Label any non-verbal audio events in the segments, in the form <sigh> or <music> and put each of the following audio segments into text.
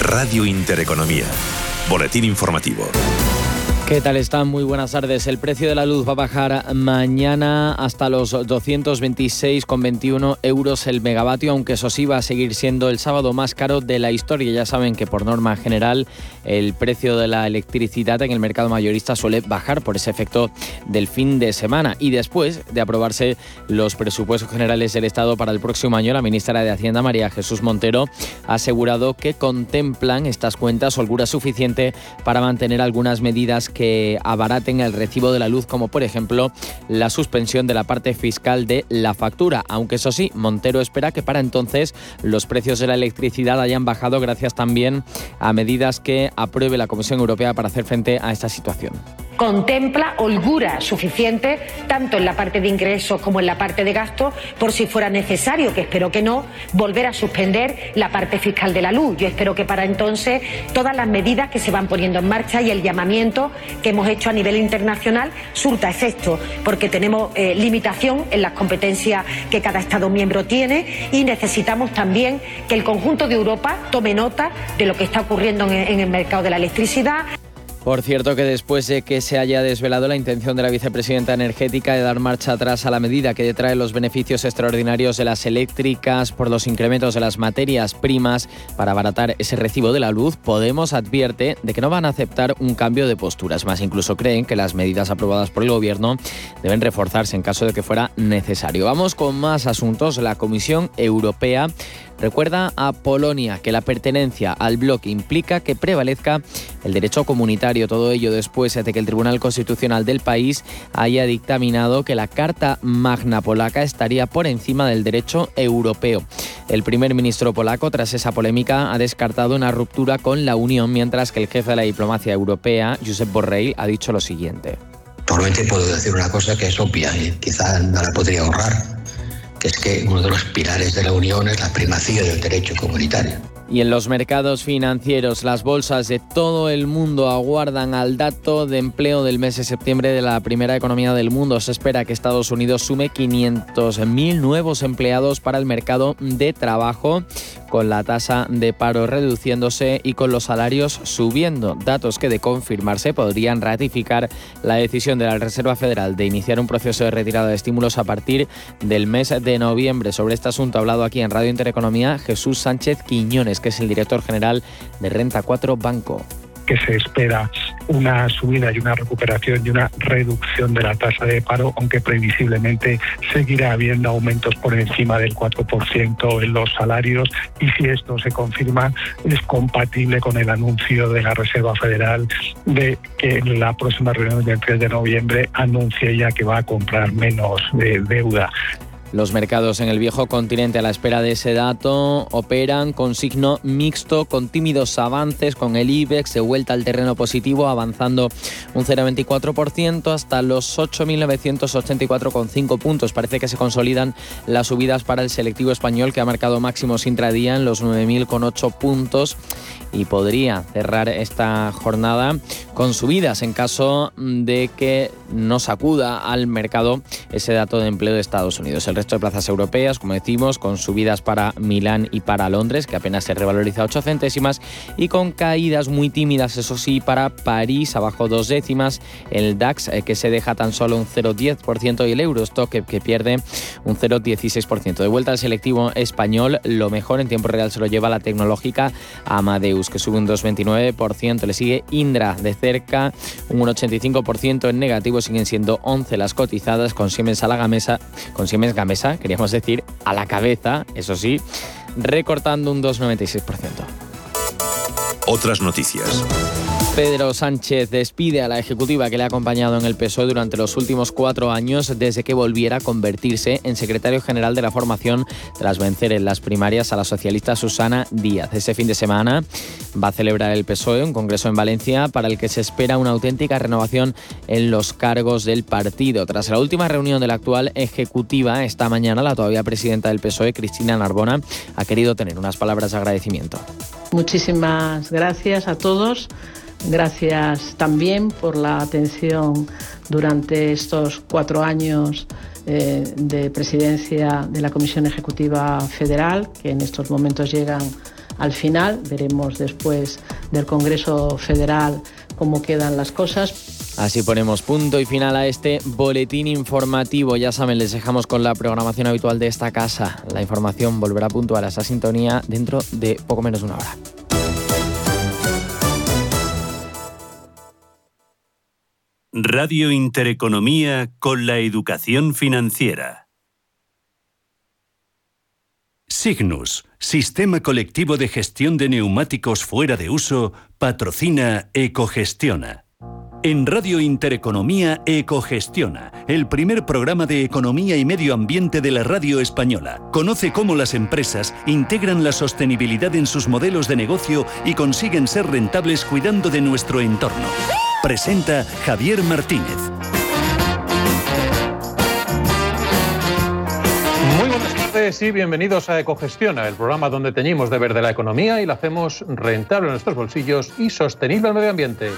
Radio Intereconomía. Boletín informativo. ¿Qué tal están? Muy buenas tardes. El precio de la luz va a bajar mañana hasta los 226,21 euros el megavatio, aunque eso sí va a seguir siendo el sábado más caro de la historia. Ya saben que por norma general el precio de la electricidad en el mercado mayorista suele bajar por ese efecto del fin de semana. Y después de aprobarse los presupuestos generales del Estado para el próximo año, la ministra de Hacienda, María Jesús Montero, ha asegurado que contemplan estas cuentas holgura suficiente para mantener algunas medidas que abaraten el recibo de la luz, como por ejemplo la suspensión de la parte fiscal de la factura. Aunque eso sí, Montero espera que para entonces los precios de la electricidad hayan bajado gracias también a medidas que apruebe la Comisión Europea para hacer frente a esta situación contempla holgura suficiente tanto en la parte de ingresos como en la parte de gastos por si fuera necesario, que espero que no, volver a suspender la parte fiscal de la luz. Yo espero que para entonces todas las medidas que se van poniendo en marcha y el llamamiento que hemos hecho a nivel internacional surta efecto, porque tenemos eh, limitación en las competencias que cada Estado miembro tiene y necesitamos también que el conjunto de Europa tome nota de lo que está ocurriendo en el mercado de la electricidad. Por cierto que después de que se haya desvelado la intención de la vicepresidenta energética de dar marcha atrás a la medida que detrae los beneficios extraordinarios de las eléctricas por los incrementos de las materias primas para abaratar ese recibo de la luz, Podemos advierte de que no van a aceptar un cambio de posturas, más incluso creen que las medidas aprobadas por el gobierno deben reforzarse en caso de que fuera necesario. Vamos con más asuntos. La Comisión Europea Recuerda a Polonia que la pertenencia al bloque implica que prevalezca el derecho comunitario, todo ello después de que el Tribunal Constitucional del país haya dictaminado que la Carta Magna polaca estaría por encima del derecho europeo. El primer ministro polaco, tras esa polémica, ha descartado una ruptura con la Unión, mientras que el jefe de la diplomacia europea, Josep Borrell, ha dicho lo siguiente. Probablemente puedo decir una cosa que es obvia y quizá no la podría ahorrar que es que uno de los pilares de la Unión es la primacía del derecho comunitario. Y en los mercados financieros, las bolsas de todo el mundo aguardan al dato de empleo del mes de septiembre de la primera economía del mundo. Se espera que Estados Unidos sume 500.000 nuevos empleados para el mercado de trabajo, con la tasa de paro reduciéndose y con los salarios subiendo. Datos que de confirmarse podrían ratificar la decisión de la Reserva Federal de iniciar un proceso de retirada de estímulos a partir del mes de noviembre. Sobre este asunto ha hablado aquí en Radio Intereconomía Jesús Sánchez Quiñones, que es el director general de Renta 4 Banco que se espera una subida y una recuperación y una reducción de la tasa de paro, aunque previsiblemente seguirá habiendo aumentos por encima del 4% en los salarios y si esto se confirma es compatible con el anuncio de la Reserva Federal de que en la próxima reunión del 3 de noviembre anuncie ya que va a comprar menos de deuda. Los mercados en el viejo continente a la espera de ese dato operan con signo mixto, con tímidos avances, con el IBEX de vuelta al terreno positivo, avanzando un 0,24% hasta los 8.984,5 puntos. Parece que se consolidan las subidas para el selectivo español que ha marcado máximos intradía en los 9.008 puntos y podría cerrar esta jornada con subidas en caso de que no sacuda al mercado ese dato de empleo de Estados Unidos. Resto de plazas europeas, como decimos, con subidas para Milán y para Londres, que apenas se revaloriza 8 centésimas, y con caídas muy tímidas, eso sí, para París, abajo dos décimas, el DAX, eh, que se deja tan solo un 0,10%, y el Eurostock, que, que pierde un 0,16%. De vuelta al selectivo español, lo mejor en tiempo real se lo lleva la tecnológica Amadeus que sube un 2,29%. Le sigue Indra de cerca, un 85% en negativo. Siguen siendo 11 las cotizadas con Siemens a la gamesa, con Siemens Gamesa, queríamos decir, a la cabeza, eso sí, recortando un 2,96%. Otras noticias. Pedro Sánchez despide a la ejecutiva que le ha acompañado en el PSOE durante los últimos cuatro años desde que volviera a convertirse en secretario general de la formación tras vencer en las primarias a la socialista Susana Díaz. Ese fin de semana va a celebrar el PSOE un congreso en Valencia para el que se espera una auténtica renovación en los cargos del partido. Tras la última reunión de la actual ejecutiva esta mañana, la todavía presidenta del PSOE, Cristina Narbona, ha querido tener unas palabras de agradecimiento. Muchísimas gracias a todos Gracias también por la atención durante estos cuatro años eh, de presidencia de la Comisión Ejecutiva Federal, que en estos momentos llegan al final. Veremos después del Congreso Federal cómo quedan las cosas. Así ponemos punto y final a este boletín informativo. Ya saben, les dejamos con la programación habitual de esta casa. La información volverá puntual a esa sintonía dentro de poco menos de una hora. Radio Intereconomía con la educación financiera. Signus, Sistema Colectivo de Gestión de Neumáticos Fuera de Uso, patrocina Ecogestiona. En Radio Intereconomía Ecogestiona, el primer programa de economía y medio ambiente de la radio española. Conoce cómo las empresas integran la sostenibilidad en sus modelos de negocio y consiguen ser rentables cuidando de nuestro entorno. Presenta Javier Martínez. Muy buenas tardes y bienvenidos a Ecogestiona, el programa donde teñimos de verde la economía y la hacemos rentable en nuestros bolsillos y sostenible al medio ambiente.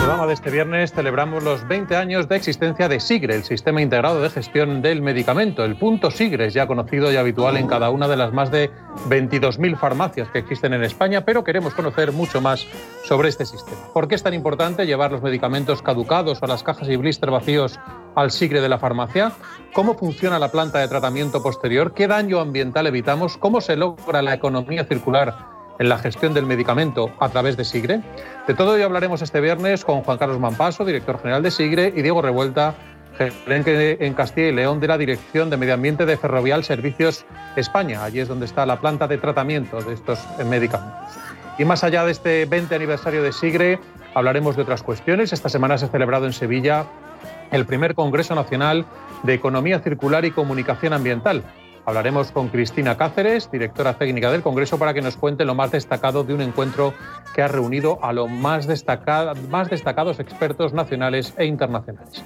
Programa de este viernes celebramos los 20 años de existencia de SIGRE, el Sistema Integrado de Gestión del Medicamento. El punto SIGRE es ya conocido y habitual en cada una de las más de 22.000 farmacias que existen en España, pero queremos conocer mucho más sobre este sistema. ¿Por qué es tan importante llevar los medicamentos caducados o las cajas y blister vacíos al SIGRE de la farmacia? ¿Cómo funciona la planta de tratamiento posterior? ¿Qué daño ambiental evitamos? ¿Cómo se logra la economía circular? En la gestión del medicamento a través de SIGRE. De todo ello hablaremos este viernes con Juan Carlos Mampaso, director general de SIGRE, y Diego Revuelta, gerente en Castilla y León de la Dirección de Medio Ambiente de Ferrovial Servicios España. Allí es donde está la planta de tratamiento de estos medicamentos. Y más allá de este 20 aniversario de SIGRE, hablaremos de otras cuestiones. Esta semana se ha celebrado en Sevilla el primer Congreso Nacional de Economía Circular y Comunicación Ambiental. Hablaremos con Cristina Cáceres, directora técnica del Congreso, para que nos cuente lo más destacado de un encuentro que ha reunido a los más, destacados expertos nacionales e internacionales.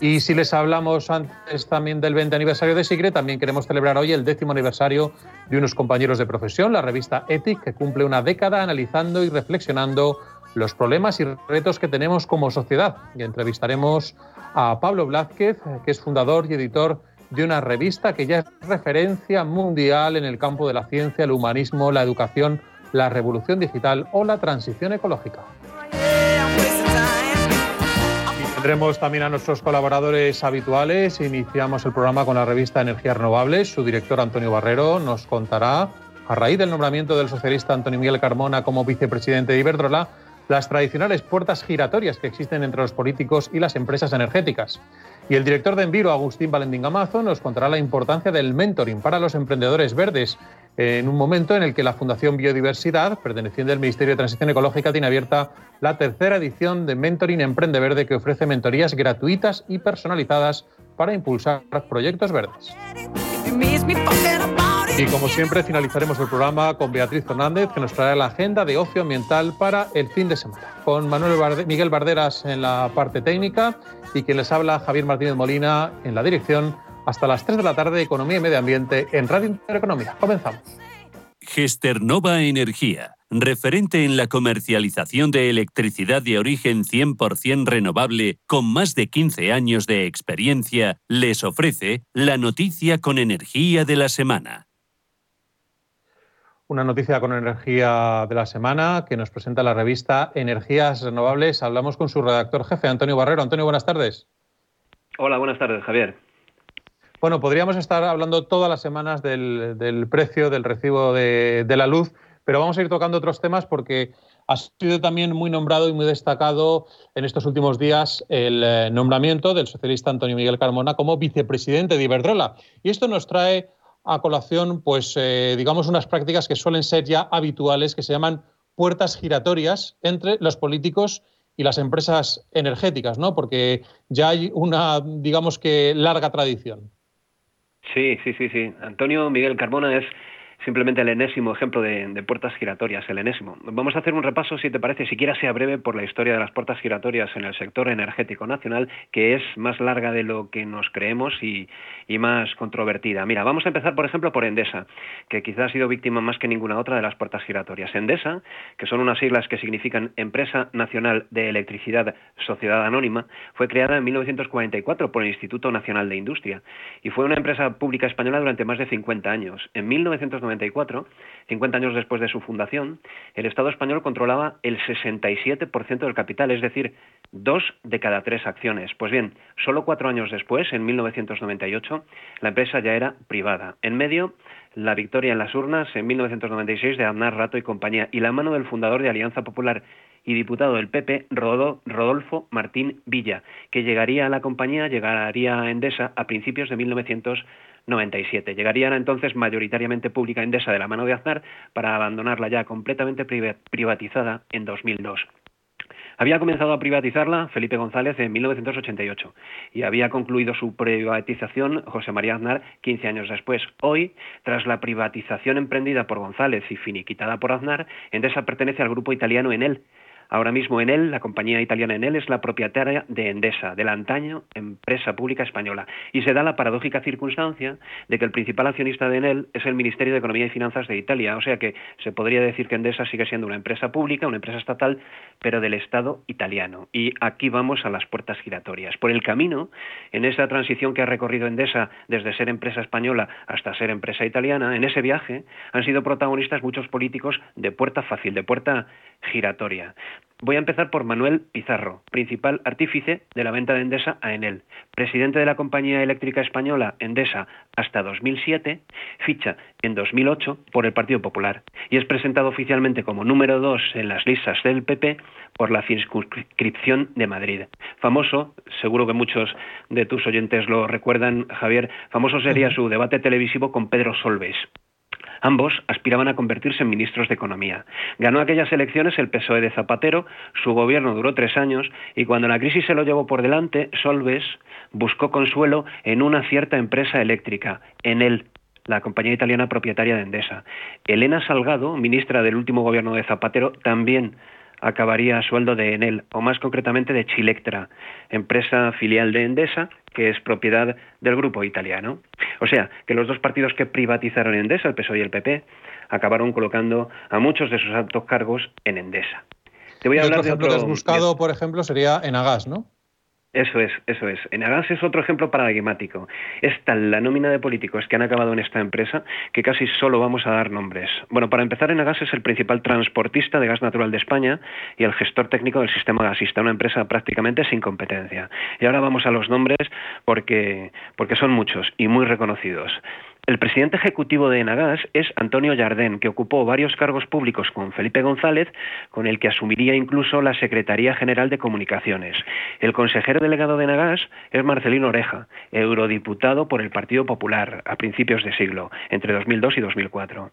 Y si les hablamos antes también del 20 aniversario de SIGRE, también queremos celebrar hoy el décimo aniversario de unos compañeros de profesión, la revista ETIC, que cumple una década analizando y reflexionando los problemas y retos que tenemos como sociedad. Y entrevistaremos a Pablo Blázquez, que es fundador y editor de una revista que ya es referencia mundial en el campo de la ciencia, el humanismo, la educación, la revolución digital o la transición ecológica. Tendremos también a nuestros colaboradores habituales. Iniciamos el programa con la revista Energías Renovables. Su director Antonio Barrero nos contará, a raíz del nombramiento del socialista Antonio Miguel Carmona como vicepresidente de Iberdrola, las tradicionales puertas giratorias que existen entre los políticos y las empresas energéticas. Y el director de Enviro, Agustín Valentín Gamazo, nos contará la importancia del mentoring para los emprendedores verdes en un momento en el que la Fundación Biodiversidad, perteneciente al Ministerio de Transición Ecológica, tiene abierta la tercera edición de Mentoring Emprende Verde que ofrece mentorías gratuitas y personalizadas para impulsar proyectos verdes. Y como siempre, finalizaremos el programa con Beatriz Fernández, que nos traerá la agenda de ocio ambiental para el fin de semana. Con Manuel Miguel Barderas en la parte técnica y quien les habla, Javier Martínez Molina, en la dirección. Hasta las 3 de la tarde, Economía y Medio Ambiente en Radio Intereconomía. Comenzamos. Gesternova Energía, referente en la comercialización de electricidad de origen 100% renovable con más de 15 años de experiencia, les ofrece la noticia con energía de la semana una noticia con energía de la semana que nos presenta la revista Energías Renovables. Hablamos con su redactor jefe, Antonio Barrero. Antonio, buenas tardes. Hola, buenas tardes, Javier. Bueno, podríamos estar hablando todas las semanas del, precio del recibo de, la luz, pero vamos a ir tocando otros temas porque ha sido también muy nombrado y muy destacado en estos últimos días el eh, nombramiento del socialista Antonio Miguel Carmona como vicepresidente de Iberdrola. Y esto nos trae a colación, pues, eh, digamos, unas prácticas que suelen ser ya habituales, que se llaman puertas giratorias entre los políticos y las empresas energéticas, ¿no? Porque ya hay una, digamos que, larga tradición. Sí, sí, sí, sí. Antonio Miguel Carmona es simplemente el enésimo ejemplo de, puertas giratorias, el enésimo. Vamos a hacer un repaso, si te parece, siquiera sea breve, por la historia de las puertas giratorias en el sector energético nacional, que es más larga de lo que nos creemos y, más controvertida. Mira, vamos a empezar, por ejemplo, por Endesa, que quizás ha sido víctima más que ninguna otra de las puertas giratorias. Endesa, que son unas siglas que significan Empresa Nacional de Electricidad Sociedad Anónima, fue creada en 1944 por el Instituto Nacional de Industria y fue una empresa pública española durante más de 50 años. En 1994, 50 años después de su fundación, el Estado español controlaba el 67% del capital, es decir, dos de cada tres acciones. Pues bien, solo cuatro años después, en 1998, la empresa ya era privada. En medio, la victoria en las urnas en 1996 de Aznar Rato y compañía y la mano del fundador de Alianza Popular y diputado del PP, Rodolfo Martín Villa, que llegaría a la compañía, llegaría a Endesa a principios de 1997. Llegaría entonces mayoritariamente pública Endesa de la mano de Aznar para abandonarla ya completamente privatizada en 2002. Había comenzado a privatizarla Felipe González en 1988 y había concluido su privatización José María Aznar 15 años después. Hoy, tras la privatización emprendida por González y finiquitada por Aznar, Endesa pertenece al grupo italiano Enel, Ahora mismo Enel, la compañía italiana Enel, es la propietaria de Endesa, de la antaño empresa pública española. Y se da la paradójica circunstancia de que el principal accionista de Enel es el Ministerio de Economía y Finanzas de Italia. O sea que se podría decir que Endesa sigue siendo una empresa pública, una empresa estatal, pero del Estado italiano. Y aquí vamos a las puertas giratorias. Por el camino, en esa transición que ha recorrido Endesa desde ser empresa española hasta ser empresa italiana, en ese viaje han sido protagonistas muchos políticos de puerta fácil, de puerta giratoria. Voy a empezar por Manuel Pizarro, principal artífice de la venta de Endesa a Enel, presidente de la compañía eléctrica española Endesa hasta 2007, ficha en 2008 por el Partido Popular y es presentado oficialmente como número dos en las listas del PP por la circunscripción de Madrid. Famoso, seguro que muchos de tus oyentes lo recuerdan, Javier, famoso sería su debate televisivo con Pedro Solves. Ambos aspiraban a convertirse en ministros de Economía. Ganó aquellas elecciones el PSOE de Zapatero, su gobierno duró tres años y cuando la crisis se lo llevó por delante, Solves buscó consuelo en una cierta empresa eléctrica, en el la compañía italiana propietaria de Endesa. Elena Salgado, ministra del último gobierno de Zapatero, también acabaría a sueldo de Enel, o más concretamente de Chilectra, empresa filial de Endesa, que es propiedad del grupo italiano. O sea, que los dos partidos que privatizaron Endesa, el PSOE y el PP, acabaron colocando a muchos de sus altos cargos en Endesa. Te voy a hablar de otro... que has buscado, por ejemplo, sería Enagas, ¿no? Eso es, eso es. Enagas es otro ejemplo paradigmático. Es tal la nómina de políticos que han acabado en esta empresa que casi solo vamos a dar nombres. Bueno, para empezar, Enagas es el principal transportista de gas natural de España y el gestor técnico del sistema gasista, una empresa prácticamente sin competencia. Y ahora vamos a los nombres porque, porque son muchos y muy reconocidos. El presidente ejecutivo de Enagas es Antonio Jardén, que ocupó varios cargos públicos con Felipe González, con el que asumiría incluso la Secretaría General de Comunicaciones. El consejero delegado de Enagas es Marcelino Oreja, eurodiputado por el Partido Popular a principios de siglo, entre 2002 y 2004.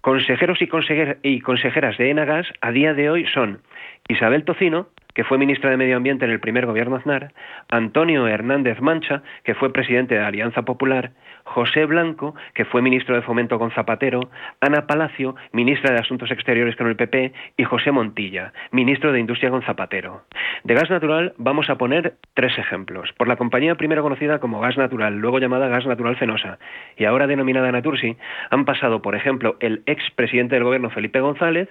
Consejeros y, consejeras de Enagas a día de hoy son Isabel Tocino, que fue ministra de Medio Ambiente en el primer gobierno Aznar, Antonio Hernández Mancha, que fue presidente de Alianza Popular, José Blanco, que fue ministro de Fomento con Zapatero, Ana Palacio, ministra de Asuntos Exteriores con el PP, y José Montilla, ministro de Industria con Zapatero. De gas natural vamos a poner tres ejemplos. Por la compañía primero conocida como Gas Natural, luego llamada Gas Natural Fenosa, y ahora denominada Natursi, han pasado, por ejemplo, el ex presidente del gobierno Felipe González,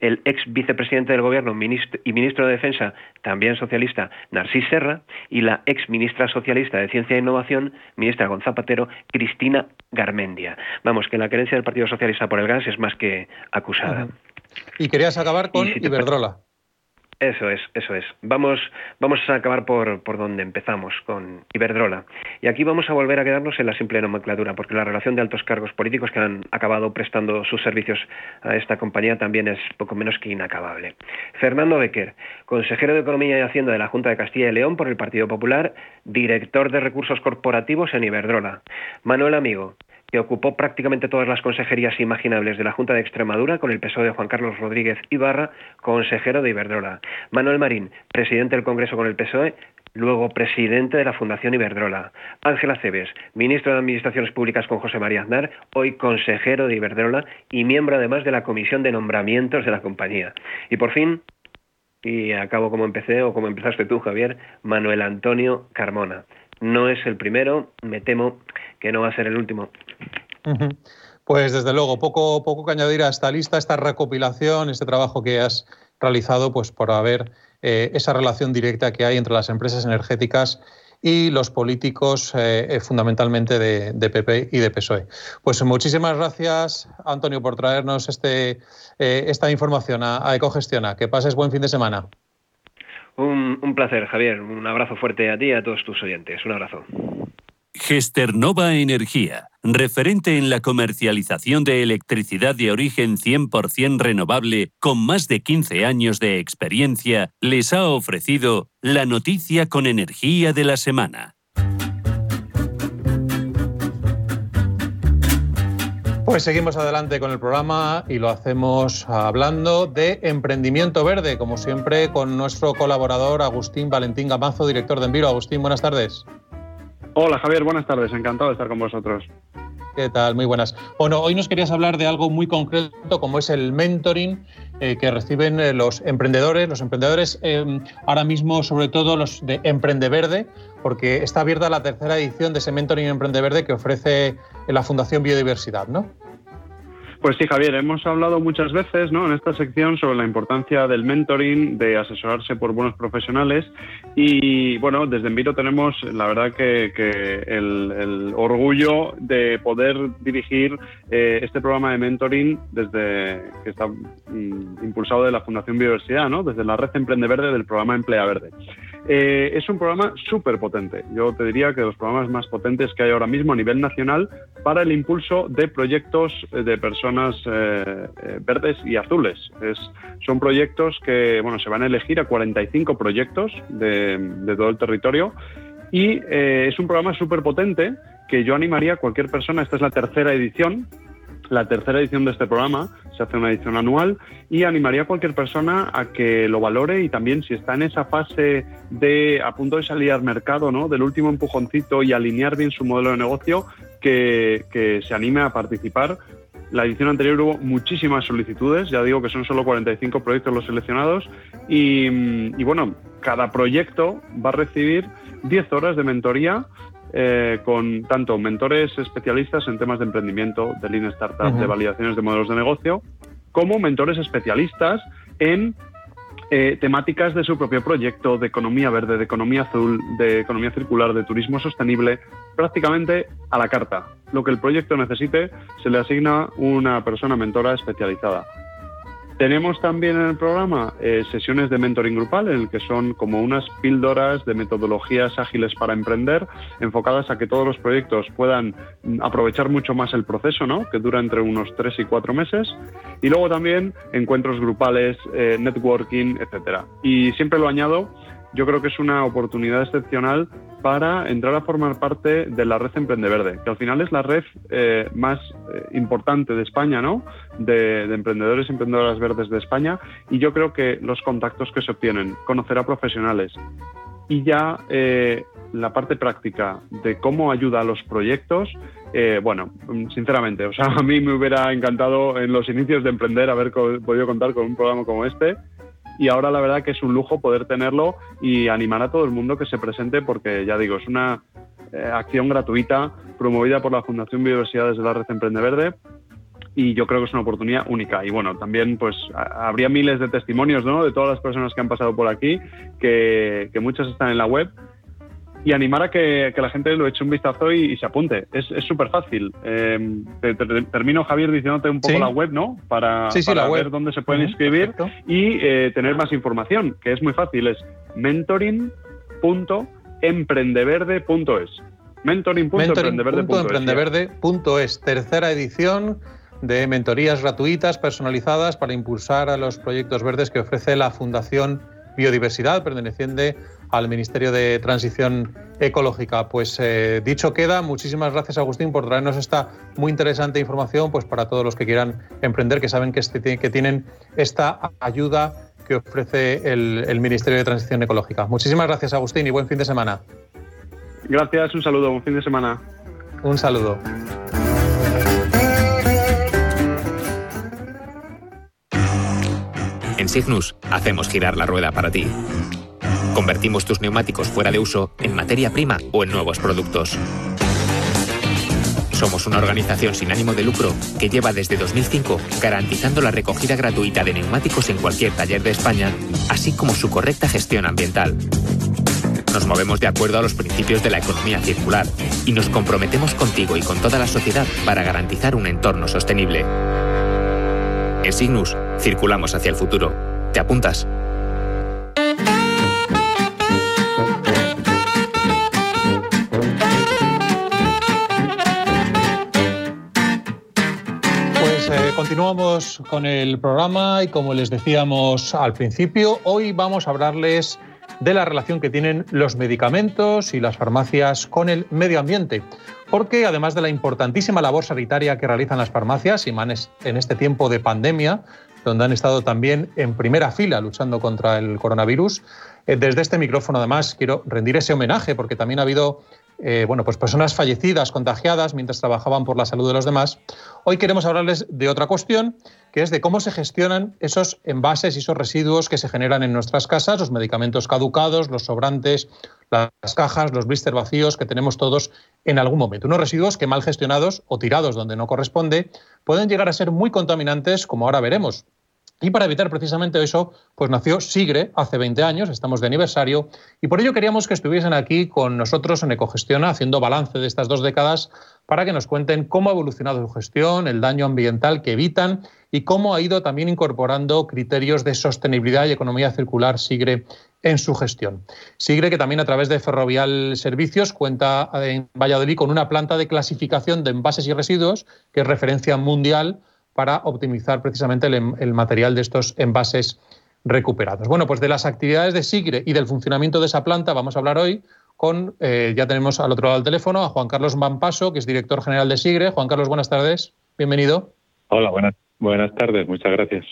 el ex vicepresidente del gobierno y ministro de Defensa, también socialista, Narcís Serra, y la ex ministra socialista de Ciencia e Innovación, ministra con Zapatero, Cristina Garmendia. Vamos, que la creencia del Partido Socialista por el gas es más que acusada. Y querías acabar con Iberdrola. Eso es, eso es. Vamos, vamos a acabar por, por donde empezamos, con Iberdrola. Y aquí vamos a volver a quedarnos en la simple nomenclatura, porque la relación de altos cargos políticos que han acabado prestando sus servicios a esta compañía también es poco menos que inacabable. Fernando Becker, consejero de Economía y Hacienda de la Junta de Castilla y León por el Partido Popular, director de Recursos Corporativos en Iberdrola. Manuel Amigo, que ocupó prácticamente todas las consejerías imaginables de la Junta de Extremadura con el PSOE de Juan Carlos Rodríguez Ibarra, consejero de Iberdrola. Manuel Marín, presidente del Congreso con el PSOE, luego presidente de la Fundación Iberdrola. Ángela Cebes, ministro de Administraciones Públicas con José María Aznar, hoy consejero de Iberdrola y miembro además de la Comisión de Nombramientos de la compañía. Y por fin, y acabo como empecé o como empezaste tú, Javier, Manuel Antonio Carmona. No es el primero, me temo que no va a ser el último. Pues desde luego, poco, poco que añadir a esta lista, esta recopilación, este trabajo que has realizado, pues por haber eh, esa relación directa que hay entre las empresas energéticas y los políticos eh, eh, fundamentalmente de, PP y de PSOE. Pues muchísimas gracias, Antonio, por traernos este, esta información a, Ecogestiona. Que pases buen fin de semana. un placer, Javier. Un abrazo fuerte a ti y a todos tus oyentes. Un abrazo. Gesternova Energía, referente en la comercialización de electricidad de origen 100% renovable con más de 15 años de experiencia, les ha ofrecido la noticia con energía de la semana. Pues seguimos adelante con el programa y lo hacemos hablando de emprendimiento verde, como siempre, con nuestro colaborador Agustín Valentín Gamazo, director de Enviro. Agustín, buenas tardes. Hola Javier, buenas tardes, encantado de estar con vosotros. ¿Qué tal? Muy buenas. Bueno, hoy nos querías hablar de algo muy concreto como es el mentoring eh, que reciben eh, los emprendedores, los emprendedores eh, ahora mismo sobre todo los de Emprende Verde, porque está abierta la tercera edición de ese mentoring Emprende Verde que ofrece la Fundación Biodiversidad, ¿no? Pues sí, Javier, hemos hablado muchas veces ¿no? en esta sección sobre la importancia del mentoring, de asesorarse por buenos profesionales y bueno, desde Enviro tenemos la verdad que, el, orgullo de poder dirigir eh, este programa de mentoring desde que está mm, impulsado de la Fundación Biodiversidad, ¿no? desde la red Emprende Verde del programa Emplea Verde. Eh, es un programa súper potente. Yo te diría que de los programas más potentes que hay ahora mismo a nivel nacional para el impulso de proyectos eh, de personas eh, verdes y azules. Es, son proyectos que bueno, se van a elegir a 45 proyectos de, de todo el territorio y es un programa súper potente que yo animaría a cualquier persona, esta es la tercera edición, la tercera edición de este programa, se hace una edición anual y animaría a cualquier persona a que lo valore y también si está en esa fase de a punto de salir al mercado, ¿no? del último empujoncito y alinear bien su modelo de negocio, que, se anime a participar. La edición anterior hubo muchísimas solicitudes, ya digo que son solo 45 proyectos los seleccionados y bueno, cada proyecto va a recibir 10 horas de mentoría eh, con tanto mentores especialistas en temas de emprendimiento, de Lean Startup, de validaciones de modelos de negocio, como mentores especialistas en eh, temáticas de su propio proyecto, de economía verde, de economía azul, de economía circular, de turismo sostenible, prácticamente a la carta. Lo que el proyecto necesite se le asigna una persona mentora especializada. Tenemos también en el programa eh, sesiones de mentoring grupal, en el que son como unas píldoras de metodologías ágiles para emprender, enfocadas a que todos los proyectos puedan mm, aprovechar mucho más el proceso, ¿no? que dura entre unos tres y cuatro meses. Y luego también encuentros grupales, eh, networking, etcétera. Y siempre lo añado yo creo que es una oportunidad excepcional para entrar a formar parte de la red Emprende Verde, que al final es la red eh, más eh, importante de España, ¿no? De, emprendedores y emprendedoras verdes de España. Y yo creo que los contactos que se obtienen, conocer a profesionales y ya eh, la parte práctica de cómo ayuda a los proyectos, bueno, sinceramente, o sea, <laughs> a mí me hubiera encantado en los inicios de emprender haber podido contar con un programa como este y ahora la verdad que es un lujo poder tenerlo y animar a todo el mundo que se presente porque ya digo, es una eh, acción gratuita promovida por la Fundación Biodiversidad desde la Red Emprende Verde y yo creo que es una oportunidad única. Y bueno, también pues habría miles de testimonios ¿no? de todas las personas que han pasado por aquí, que, que muchas están en la web y animar a que, la gente lo eche un vistazo y, se apunte. Es súper fácil. Em, termino, Javier, diciéndote un poco la web, ¿no? Para, ver dónde se pueden inscribir y eh, tener más información, que es muy fácil. Es mentoring.emprendeverde.es. Mentoring.emprendeverde.es. Tercera edición de mentorías gratuitas personalizadas para impulsar a los proyectos verdes que ofrece la Fundación Biodiversidad, perteneciente al Ministerio de Transición Ecológica. Pues eh, dicho queda, muchísimas gracias Agustín por traernos esta muy interesante información pues para todos los que quieran emprender, que saben que, este, que tienen esta ayuda que ofrece el, Ministerio de Transición Ecológica. Muchísimas gracias Agustín y buen fin de semana. Gracias, un saludo, buen fin de semana. Un saludo. En Signus hacemos girar la rueda para ti. Convertimos tus neumáticos fuera de uso en materia prima o en nuevos productos. Somos una organización sin ánimo de lucro que lleva desde 2005 garantizando la recogida gratuita de neumáticos en cualquier taller de España, así como su correcta gestión ambiental. Nos movemos de acuerdo a los principios de la economía circular y nos comprometemos contigo y con toda la sociedad para garantizar un entorno sostenible. En Signus, circulamos hacia el futuro. ¿Te apuntas? Continuamos con el programa y como les decíamos al principio, hoy vamos a hablarles de la relación que tienen los medicamentos y las farmacias con el medio ambiente. Porque además de la importantísima labor sanitaria que realizan las farmacias, y en este tiempo de pandemia, donde han estado también en primera fila luchando contra el coronavirus, eh, desde este micrófono además quiero rendir ese homenaje porque también ha habido eh, bueno, pues personas fallecidas, contagiadas, mientras trabajaban por la salud de los demás. Hoy queremos hablarles de otra cuestión, que es de cómo se gestionan esos envases y esos residuos que se generan en nuestras casas, los medicamentos caducados, los sobrantes, las cajas, los blister vacíos que tenemos todos en algún momento. Unos residuos que mal gestionados o tirados donde no corresponde pueden llegar a ser muy contaminantes, como ahora veremos. Y para evitar precisamente eso, pues nació Sigre hace 20 años, estamos de aniversario, y por ello queríamos que estuviesen aquí con nosotros en Ecogestiona haciendo balance de estas dos décadas para que nos cuenten cómo ha evolucionado su gestión, el daño ambiental que evitan y cómo ha ido también incorporando criterios de sostenibilidad y economía circular Sigre en su gestión. Sigre que también a través de Ferrovial Servicios cuenta en Valladolid con una planta de clasificación de envases y residuos que es referencia mundial para optimizar precisamente el, material de estos envases recuperados. Bueno, pues de las actividades de SIGRE y del funcionamiento de esa planta vamos a hablar hoy con, eh, ya tenemos al otro lado del teléfono, a Juan Carlos Mampaso, que es director general de SIGRE. Juan Carlos, buenas tardes, bienvenido. Hola, buenas, buenas tardes, muchas gracias.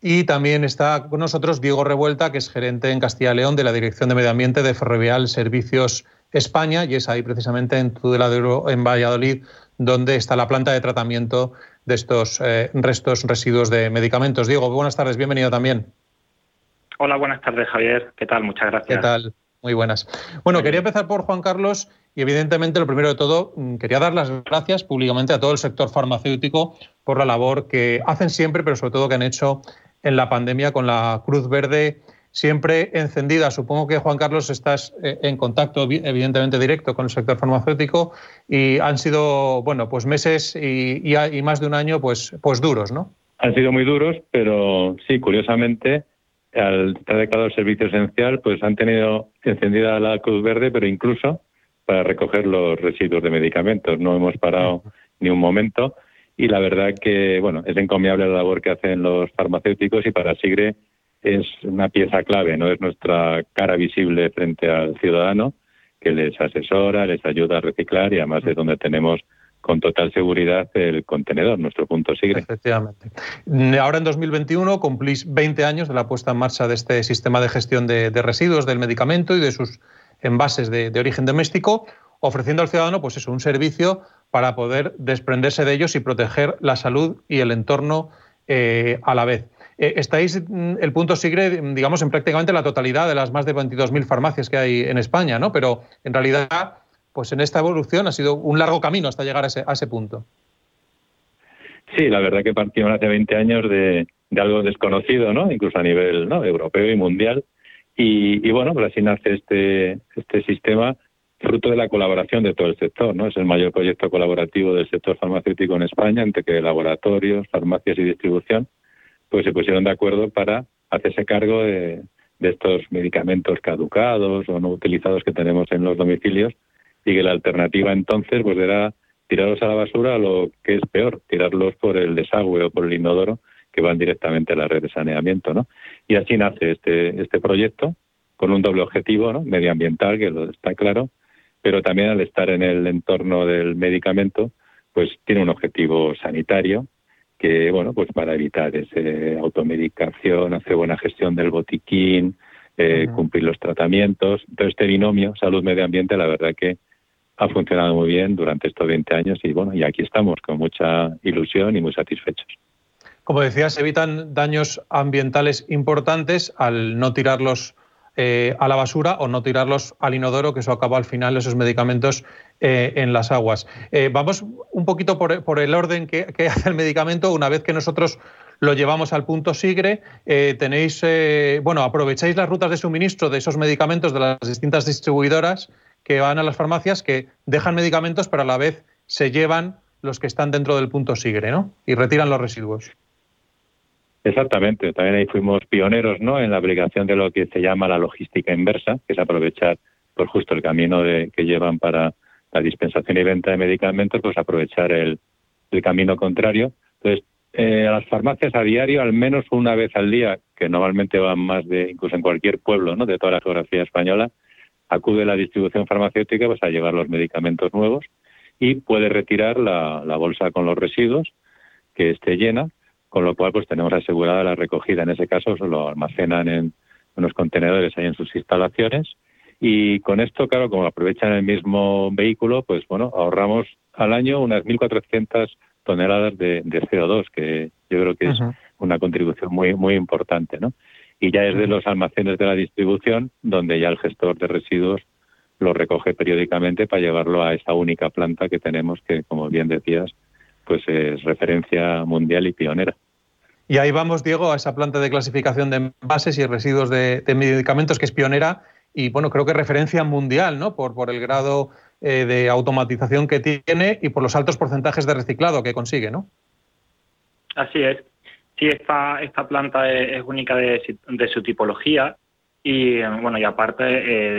Y también está con nosotros Diego Revuelta, que es gerente en Castilla y León de la Dirección de Medio Ambiente de Ferrovial Servicios España, y es ahí precisamente en Tudeladero, en Valladolid, donde está la planta de tratamiento de estos eh, restos residuos de medicamentos. Diego, buenas tardes, bienvenido también. Hola, buenas tardes, Javier. ¿Qué tal? Muchas gracias. ¿Qué tal? Muy buenas. Bueno, quería empezar por Juan Carlos y evidentemente lo primero de todo, mm, quería dar las gracias públicamente a todo el sector farmacéutico por la labor que hacen siempre, pero sobre todo que han hecho en la pandemia con la Cruz Verde siempre encendida. Supongo que, Juan Carlos, estás eh, en contacto, evidentemente, directo con el sector farmacéutico y han sido, bueno, pues meses y, más de un año, pues, pues duros, ¿no? Han sido muy duros, pero sí, curiosamente, al estar declarado el servicio esencial, pues han tenido encendida la Cruz Verde, pero incluso para recoger los residuos de medicamentos. No hemos parado ni un momento y la verdad que, bueno, es encomiable la labor que hacen los farmacéuticos y para Sigre es una pieza clave, no es nuestra cara visible frente al ciudadano que les asesora, les ayuda a reciclar y además es donde tenemos con total seguridad el contenedor, nuestro punto SIGRE. Efectivamente. Ahora en 2021 cumplís 20 años de la puesta en marcha de este sistema de gestión de, residuos del medicamento y de sus envases de, de, origen doméstico, ofreciendo al ciudadano pues eso, un servicio para poder desprenderse de ellos y proteger la salud y el entorno eh, a la vez. Eh, estáis, mm, el punto SIGRE, digamos, en prácticamente la totalidad de las más de 22.000 farmacias que hay en España, ¿no? Pero en realidad, pues en esta evolución ha sido un largo camino hasta llegar a ese, punto. Sí, la verdad que partimos hace 20 años de, algo desconocido, ¿no? Incluso a nivel europeo y mundial. Y, bueno, pues así nace este, este sistema fruto de la colaboración de todo el sector, ¿no? Es el mayor proyecto colaborativo del sector farmacéutico en España, entre que laboratorios, farmacias y distribución pues se pusieron de acuerdo para hacerse cargo de, estos medicamentos caducados o no utilizados que tenemos en los domicilios y que la alternativa entonces pues era tirarlos a la basura, lo que es peor, tirarlos por el desagüe o por el inodoro que van directamente a la red de saneamiento, ¿no? Y así nace este este proyecto con un doble objetivo, ¿no? medioambiental, que lo está claro, pero también al estar en el entorno del medicamento, pues tiene un objetivo sanitario que, bueno, pues para evitar esa automedicación, hacer buena gestión del botiquín, eh, cumplir los tratamientos. Entonces, este binomio salud-medio ambiente, la verdad que ha funcionado muy bien durante estos 20 años y, bueno, y aquí estamos con mucha ilusión y muy satisfechos. Como decías, evitan daños ambientales importantes al no tirarlos eh, a la basura o no tirarlos al inodoro, que eso acaba al final esos medicamentos eh, en las aguas. Eh, vamos un poquito por, el orden que, <laughs> hace el medicamento. Una vez que nosotros lo llevamos al punto SIGRE, tenéis, bueno, aprovecháis las rutas de suministro de esos medicamentos de las distintas distribuidoras que van a las farmacias, que dejan medicamentos, pero a la vez se llevan los que están dentro del punto SIGRE, ¿no? Y retiran los residuos. Exactamente, también ahí fuimos pioneros ¿no? en la aplicación de lo que se llama la logística inversa, que es aprovechar por justo el camino de, que llevan para la dispensación y venta de medicamentos, pues aprovechar el, camino contrario. Entonces, eh, a las farmacias a diario, al menos una vez al día, que normalmente van más de, incluso en cualquier pueblo ¿no? de toda la geografía española, acude la distribución farmacéutica pues, a llevar los medicamentos nuevos y puede retirar la bolsa con los residuos que esté llena con lo cual pues tenemos asegurada la recogida. En ese caso se lo almacenan en unos contenedores ahí en sus instalaciones y con esto, claro, como aprovechan el mismo vehículo, pues bueno, ahorramos al año unas 1.400 toneladas de, CO2, que yo creo que es una contribución muy muy importante, ¿no? Y ya es de los almacenes de la distribución donde ya el gestor de residuos lo recoge periódicamente para llevarlo a esa única planta que tenemos que, como bien decías, pues es referencia mundial y pionera. Y ahí vamos, Diego, a esa planta de clasificación de envases y residuos de, medicamentos que es pionera y, bueno, creo que referencia mundial, ¿no? Por, por el grado eh, de automatización que tiene y por los altos porcentajes de reciclado que consigue, ¿no? Así es. Sí, esta, esta planta es, única de, su tipología y, bueno, y aparte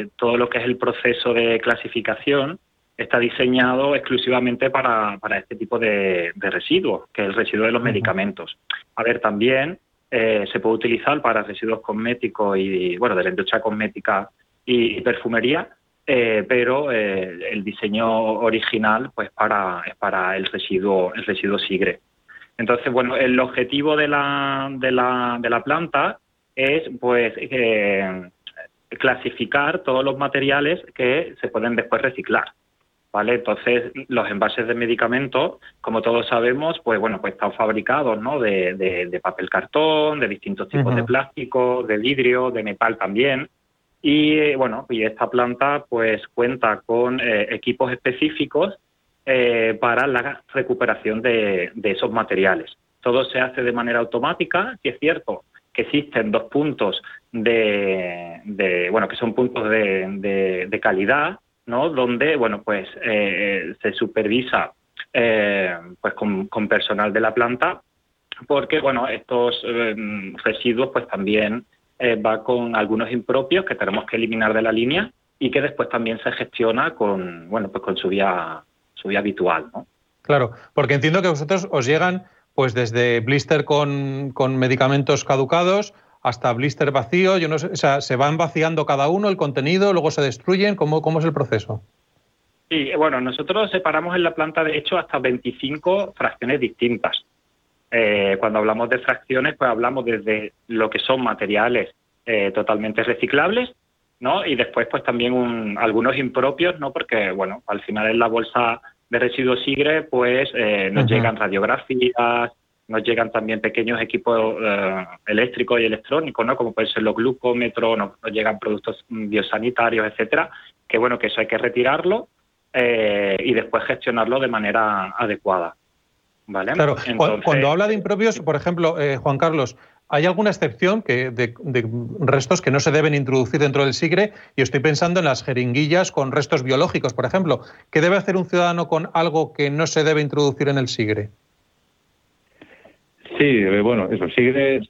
eh, todo lo que es el proceso de clasificación está diseñado exclusivamente para, para este tipo de, residuos, que es el residuo de los medicamentos. A ver, también eh, se puede utilizar para residuos cosméticos y, bueno, de la industria cosmética y, perfumería, eh, pero eh, el diseño original pues para, es para el residuo, el residuo sigre. Entonces, bueno, el objetivo de la, de la, de la planta es pues clasificar todos los materiales que se pueden después reciclar. ¿Vale? Entonces, los envases de medicamentos, como todos sabemos, pues bueno, pues están fabricados, ¿no? De, papel cartón, de distintos tipos de plástico, de vidrio, de metal también. Y bueno, y esta planta pues cuenta con eh, equipos específicos eh, para la recuperación de, esos materiales. Todo se hace de manera automática, y es cierto que existen dos puntos de, bueno, que son puntos de calidad ¿no? donde bueno pues eh, se supervisa eh, pues con, personal de la planta porque bueno estos eh, residuos pues también va con algunos impropios que tenemos que eliminar de la línea y que después también se gestiona con bueno pues con su vía su vía habitual ¿no? claro porque entiendo que vosotros os llegan pues desde blister con, con medicamentos caducados hasta blister vacío, yo no sé, o sea, se van vaciando cada uno el contenido, luego se destruyen, ¿cómo, cómo es el proceso? Sí, bueno, nosotros separamos en la planta, de hecho, hasta 25 fracciones distintas. Eh, cuando hablamos de fracciones, pues hablamos desde lo que son materiales eh, totalmente reciclables, ¿no? Y después, pues también algunos impropios, ¿no? Porque, bueno, al final en la bolsa de residuos SIGRE, pues eh, nos llegan radiografías, nos llegan también pequeños equipos eh, eléctricos y electrónicos, ¿no? Como pueden ser los glucómetros, nos, llegan productos biosanitarios, etcétera, que bueno, que eso hay que retirarlo eh, y después gestionarlo de manera adecuada. ¿Vale? Claro, cuando habla de impropios, por ejemplo, eh, Juan Carlos, ¿hay alguna excepción que de, de, restos que no se deben introducir dentro del SIGRE? Y estoy pensando en las jeringuillas con restos biológicos, por ejemplo. ¿Qué debe hacer un ciudadano con algo que no se debe introducir en el SIGRE? Sí, eh, bueno, eso, sigue,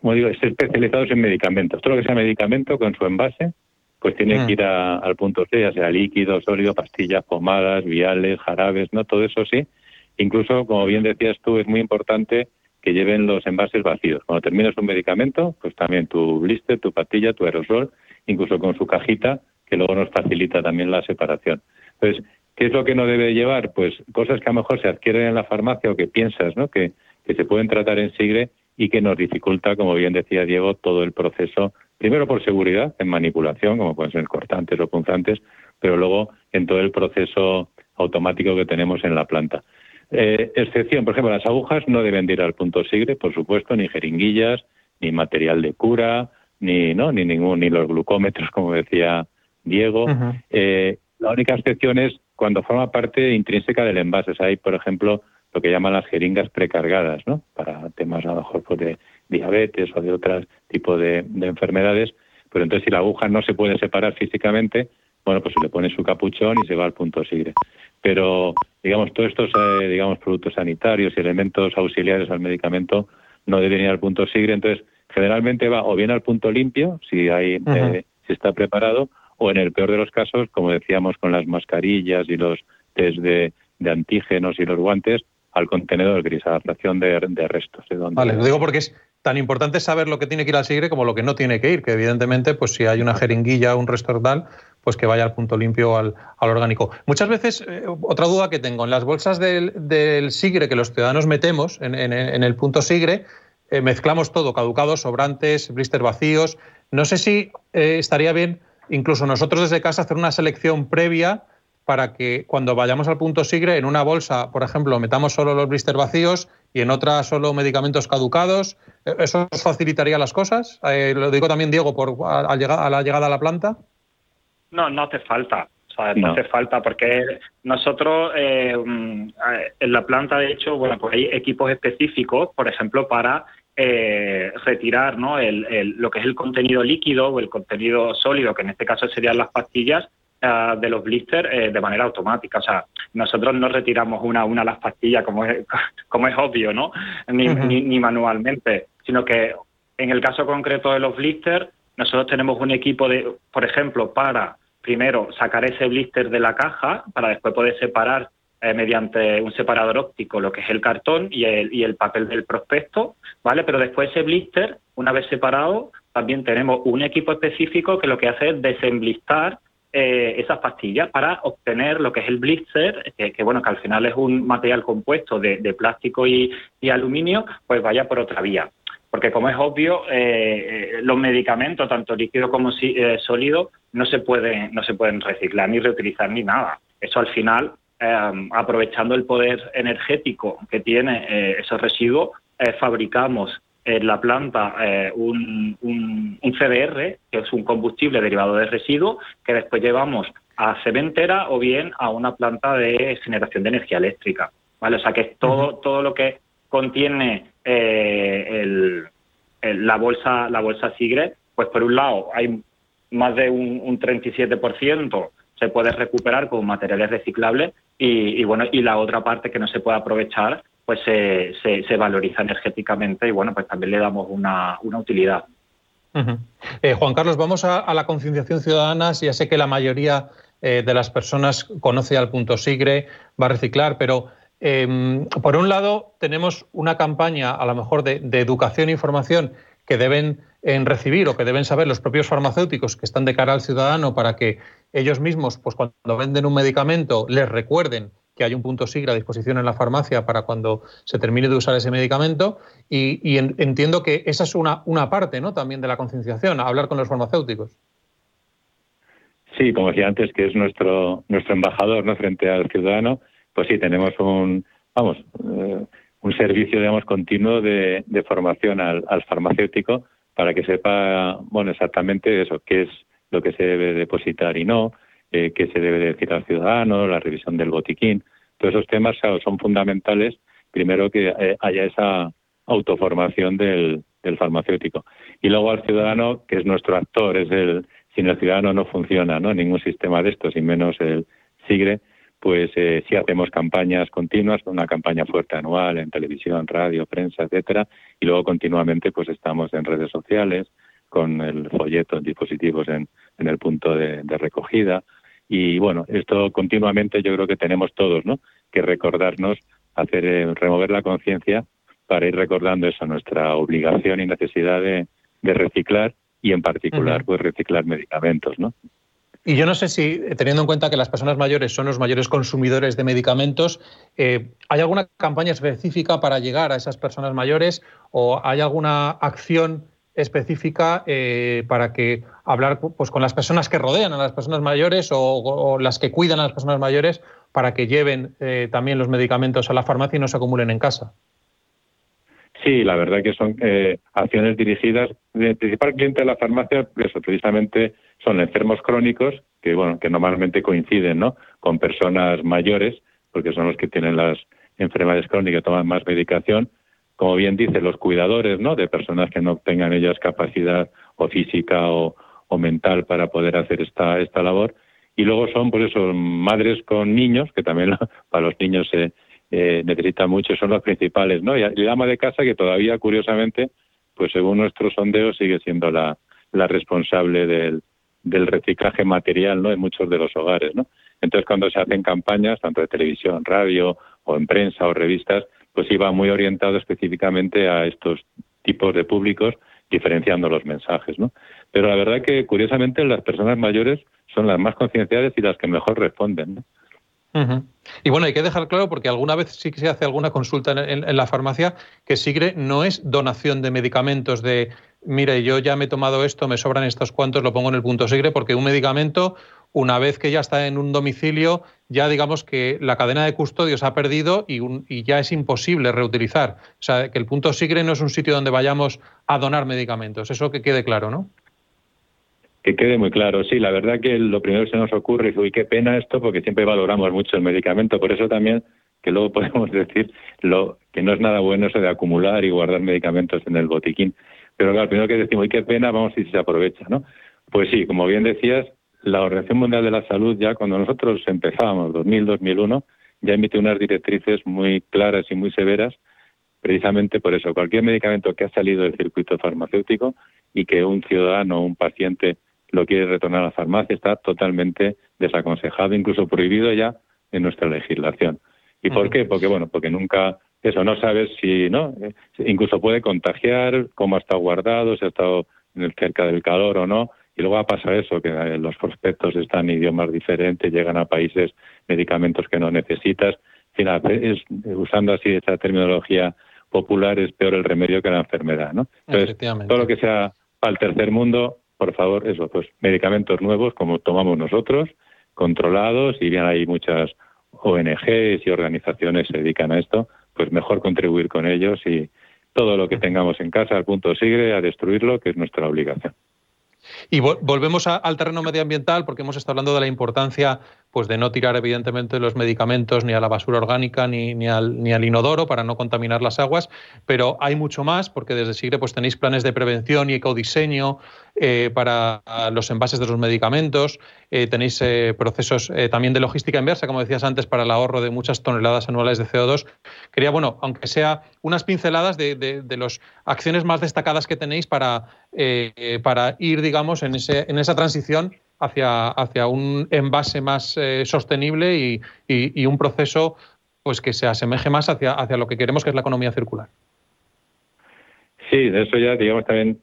como digo, especializados en medicamentos. Todo lo que sea medicamento con su envase, pues tiene que mm. ir al punto C, ya sea líquido, sólido, pastillas, pomadas, viales, jarabes, ¿no? Todo eso sí. Incluso, como bien decías tú, es muy importante que lleven los envases vacíos. Cuando terminas un medicamento, pues también tu blister, tu pastilla, tu aerosol, incluso con su cajita, que luego nos facilita también la separación. Entonces, ¿qué es lo que no debe llevar? Pues cosas que a lo mejor se adquieren en la farmacia o que piensas, ¿no? Que, que se pueden tratar en Sigre y que nos dificulta, como bien decía Diego, todo el proceso, primero por seguridad en manipulación, como pueden ser cortantes o punzantes, pero luego en todo el proceso automático que tenemos en la planta. Eh, excepción, por ejemplo, las agujas no deben ir al punto sigre, por supuesto, ni jeringuillas, ni material de cura, ni no, ni ningún, ni los glucómetros, como decía Diego. eh, la única excepción es cuando forma parte intrínseca del envase. hay, por ejemplo, lo que llaman las jeringas precargadas, ¿no? Para temas a lo mejor pues, de diabetes o de otros tipos de, de enfermedades. Pero entonces, si la aguja no se puede separar físicamente, bueno, pues se le pone su capuchón y se va al punto sigre. Pero, digamos, todos estos, eh, digamos, productos sanitarios y elementos auxiliares al medicamento no deben ir al punto sigre. Entonces, generalmente va o bien al punto limpio, si hay, eh, si está preparado, o en el peor de los casos, como decíamos, con las mascarillas y los test de, de antígenos y los guantes, al contenedor gris, a la fracción de, de restos. De donde... Vale, lo digo porque es tan importante saber lo que tiene que ir al sigre como lo que no tiene que ir, que evidentemente, pues si hay una jeringuilla o un resto tal, pues que vaya al punto limpio al, al orgánico. Muchas veces, eh, otra duda que tengo, en las bolsas del, del sigre que los ciudadanos metemos en, en, en el punto sigre, eh, mezclamos todo, caducados, sobrantes, blister vacíos. No sé si eh, estaría bien, incluso nosotros desde casa, hacer una selección previa para que cuando vayamos al punto sigre, en una bolsa, por ejemplo, metamos solo los blister vacíos y en otra solo medicamentos caducados. ¿Eso facilitaría las cosas? Eh, lo digo también, Diego, por, a, a, a la llegada a la planta. No, no hace falta. O sea, no, no hace falta porque nosotros eh, en la planta, de hecho, bueno, pues hay equipos específicos, por ejemplo, para eh, retirar ¿no? el, el, lo que es el contenido líquido o el contenido sólido, que en este caso serían las pastillas, uh, de los blisters eh, de manera automática. O sea, nosotros no retiramos una a una las pastillas como es, <laughs> como es obvio, ¿no? Ni, uh -huh. ni, ni manualmente, sino que en el caso concreto de los blisters, nosotros tenemos un equipo de, por ejemplo, para primero sacar ese blister de la caja para después poder separar eh, mediante un separador óptico lo que es el cartón y el, y el papel del prospecto, ¿vale? Pero después ese blister, una vez separado, también tenemos un equipo específico que lo que hace es desemblistar eh, esas pastillas para obtener lo que es el blister, que, bueno, que al final es un material compuesto de, plástico y, aluminio, pues vaya por otra vía. Porque como es obvio, eh, los medicamentos, tanto líquidos como eh, sólidos, no se pueden, no se pueden reciclar ni reutilizar ni nada. Eso al final, eh, aprovechando el poder energético que tiene eh, esos residuos, eh, fabricamos en la planta un, un, un, CDR, que es un combustible derivado de residuos, que después llevamos a cementera o bien a una planta de generación de energía eléctrica. ¿vale? O sea que es todo, todo lo que contiene el, el, la bolsa la bolsa Sigre, pues por un lado hay más de un, un 37% se puede recuperar con materiales reciclables y, y, bueno y la otra parte que no se puede aprovechar pues se, se, valoriza energéticamente y bueno pues también le damos una, una utilidad. Eh, Juan Carlos, vamos a, a, la concienciación ciudadana. Ya sé que la mayoría eh, de las personas conoce al punto Sigre, va a reciclar, pero eh, por un lado tenemos una campaña a lo mejor de, de educación e información que deben en recibir o que deben saber los propios farmacéuticos que están de cara al ciudadano para que ellos mismos, pues cuando venden un medicamento, les recuerden que hay un punto SIGRE a disposición en la farmacia para cuando se termine de usar ese medicamento y, y en, entiendo que esa es una, una parte ¿no? también de la concienciación, hablar con los farmacéuticos. Sí, como decía antes, que es nuestro, nuestro embajador ¿no? frente al ciudadano, pues sí, tenemos un, vamos, eh, un servicio, digamos, continuo de, de formación al, al farmacéutico para que sepa, bueno, exactamente eso, qué es lo que se debe depositar y no, eh, qué se debe decir al ciudadano, la revisión del botiquín. Todos esos temas son fundamentales, primero que eh, haya esa autoformación del, farmacéutico. Y luego al ciudadano, que es nuestro actor, es el, sin el ciudadano no funciona, ¿no? Ningún sistema de estos, y menos el SIGRE, pues eh, sí hacemos campañas continuas, una campaña fuerte anual en televisión, radio, prensa, etcétera, y luego continuamente pues estamos en redes sociales con el folleto en dispositivos en, el punto de, recogida y bueno esto continuamente yo creo que tenemos todos, ¿no? Que recordarnos hacer eh, remover la conciencia para ir recordando eso, nuestra obligación y necesidad de, reciclar y en particular pues reciclar medicamentos, ¿no? Y yo no sé si, teniendo en cuenta que las personas mayores son los mayores consumidores de medicamentos, eh, ¿hay alguna campaña específica para llegar a esas personas mayores o hay alguna acción específica eh, para que hablar pues, con las personas que rodean a las personas mayores o, las que cuidan a las personas mayores para que lleven eh, también los medicamentos a la farmacia y no se acumulen en casa? Sí, la verdad que son acciones dirigidas. El principal cliente de la farmacia, eso precisamente son enfermos crónicos que bueno que normalmente coinciden ¿no? con personas mayores porque son los que tienen las enfermedades crónicas toman más medicación como bien dice los cuidadores no de personas que no tengan ellas capacidad o física o, mental para poder hacer esta esta labor y luego son pues eso madres con niños que también <laughs> para los niños se eh, necesitan mucho son los principales no y la ama de casa que todavía curiosamente pues según nuestros sondeos sigue siendo la la responsable del, del reciclaje material ¿no? en muchos de los hogares. ¿no? Entonces, cuando se hacen campañas, tanto de televisión, radio o en prensa o revistas, pues iba muy orientado específicamente a estos tipos de públicos, diferenciando los mensajes. ¿no? Pero la verdad que, curiosamente, las personas mayores son las más concienciadas y las que mejor responden. ¿no? Y bueno, hay que dejar claro, porque alguna vez sí que se hace alguna consulta en, la farmacia, que SIGRE no es donación de medicamentos de, mire, yo ya me he tomado esto, me sobran estos cuantos, lo pongo en el punto SIGRE, porque un medicamento, una vez que ya está en un domicilio, ya digamos que la cadena de custodio se ha perdido y, y ya es imposible reutilizar. O sea, que el punto SIGRE no es un sitio donde vayamos a donar medicamentos. Eso que quede claro, ¿no? Que quede muy claro, sí, la verdad que lo primero que se nos ocurre es, uy, qué pena esto, porque siempre valoramos mucho el medicamento, por eso también que luego <laughs> podemos decir lo que no es nada bueno eso de acumular y guardar medicamentos en el botiquín. Pero claro, primero que decimos, uy, qué pena, vamos a si se aprovecha, ¿no? Pues sí, como bien decías, la Organización Mundial de la Salud ya cuando nosotros empezábamos, 2000-2001, ya emitió unas directrices muy claras y muy severas precisamente por eso. Cualquier medicamento que ha salido del circuito farmacéutico y que un ciudadano o un paciente lo quiere retornar a la farmacia, está totalmente desaconsejado, incluso prohibido ya en nuestra legislación. ¿Y por qué? Porque, bueno, porque nunca, eso, no sabes si, ¿no? Eh, incluso puede contagiar, cómo ha estado guardado, si ha estado cerca del calor o no, y luego va a pasar eso, que eh, los prospectos están en idiomas diferentes, llegan a países medicamentos que no necesitas. Es, usando así esta terminología popular, es peor el remedio que la enfermedad, ¿no? Entonces, todo lo que sea para el tercer mundo, por favor, eso, pues medicamentos nuevos como tomamos nosotros, controlados, y bien hay muchas ONGs y organizaciones que se dedican a esto, pues mejor contribuir con ellos y todo lo que tengamos en casa al punto sigue a destruirlo, que es nuestra obligación. Y volvemos al terreno medioambiental porque hemos estado hablando de la importancia pues, de no tirar evidentemente los medicamentos ni a la basura orgánica ni, ni, al, ni al inodoro para no contaminar las aguas, pero hay mucho más porque desde SIGRE pues, tenéis planes de prevención y ecodiseño eh, para los envases de los medicamentos, eh, tenéis eh, procesos también de logística inversa, como decías antes, para el ahorro de muchas toneladas anuales de CO2. Quería, bueno, aunque sea unas pinceladas de, de, las acciones más destacadas que tenéis para, para ir, digamos, en, ese, en esa transición hacia, hacia un envase más sostenible y, y, un proceso pues que se asemeje más hacia, hacia lo que queremos que es la economía circular. Sí, de eso ya, digamos, también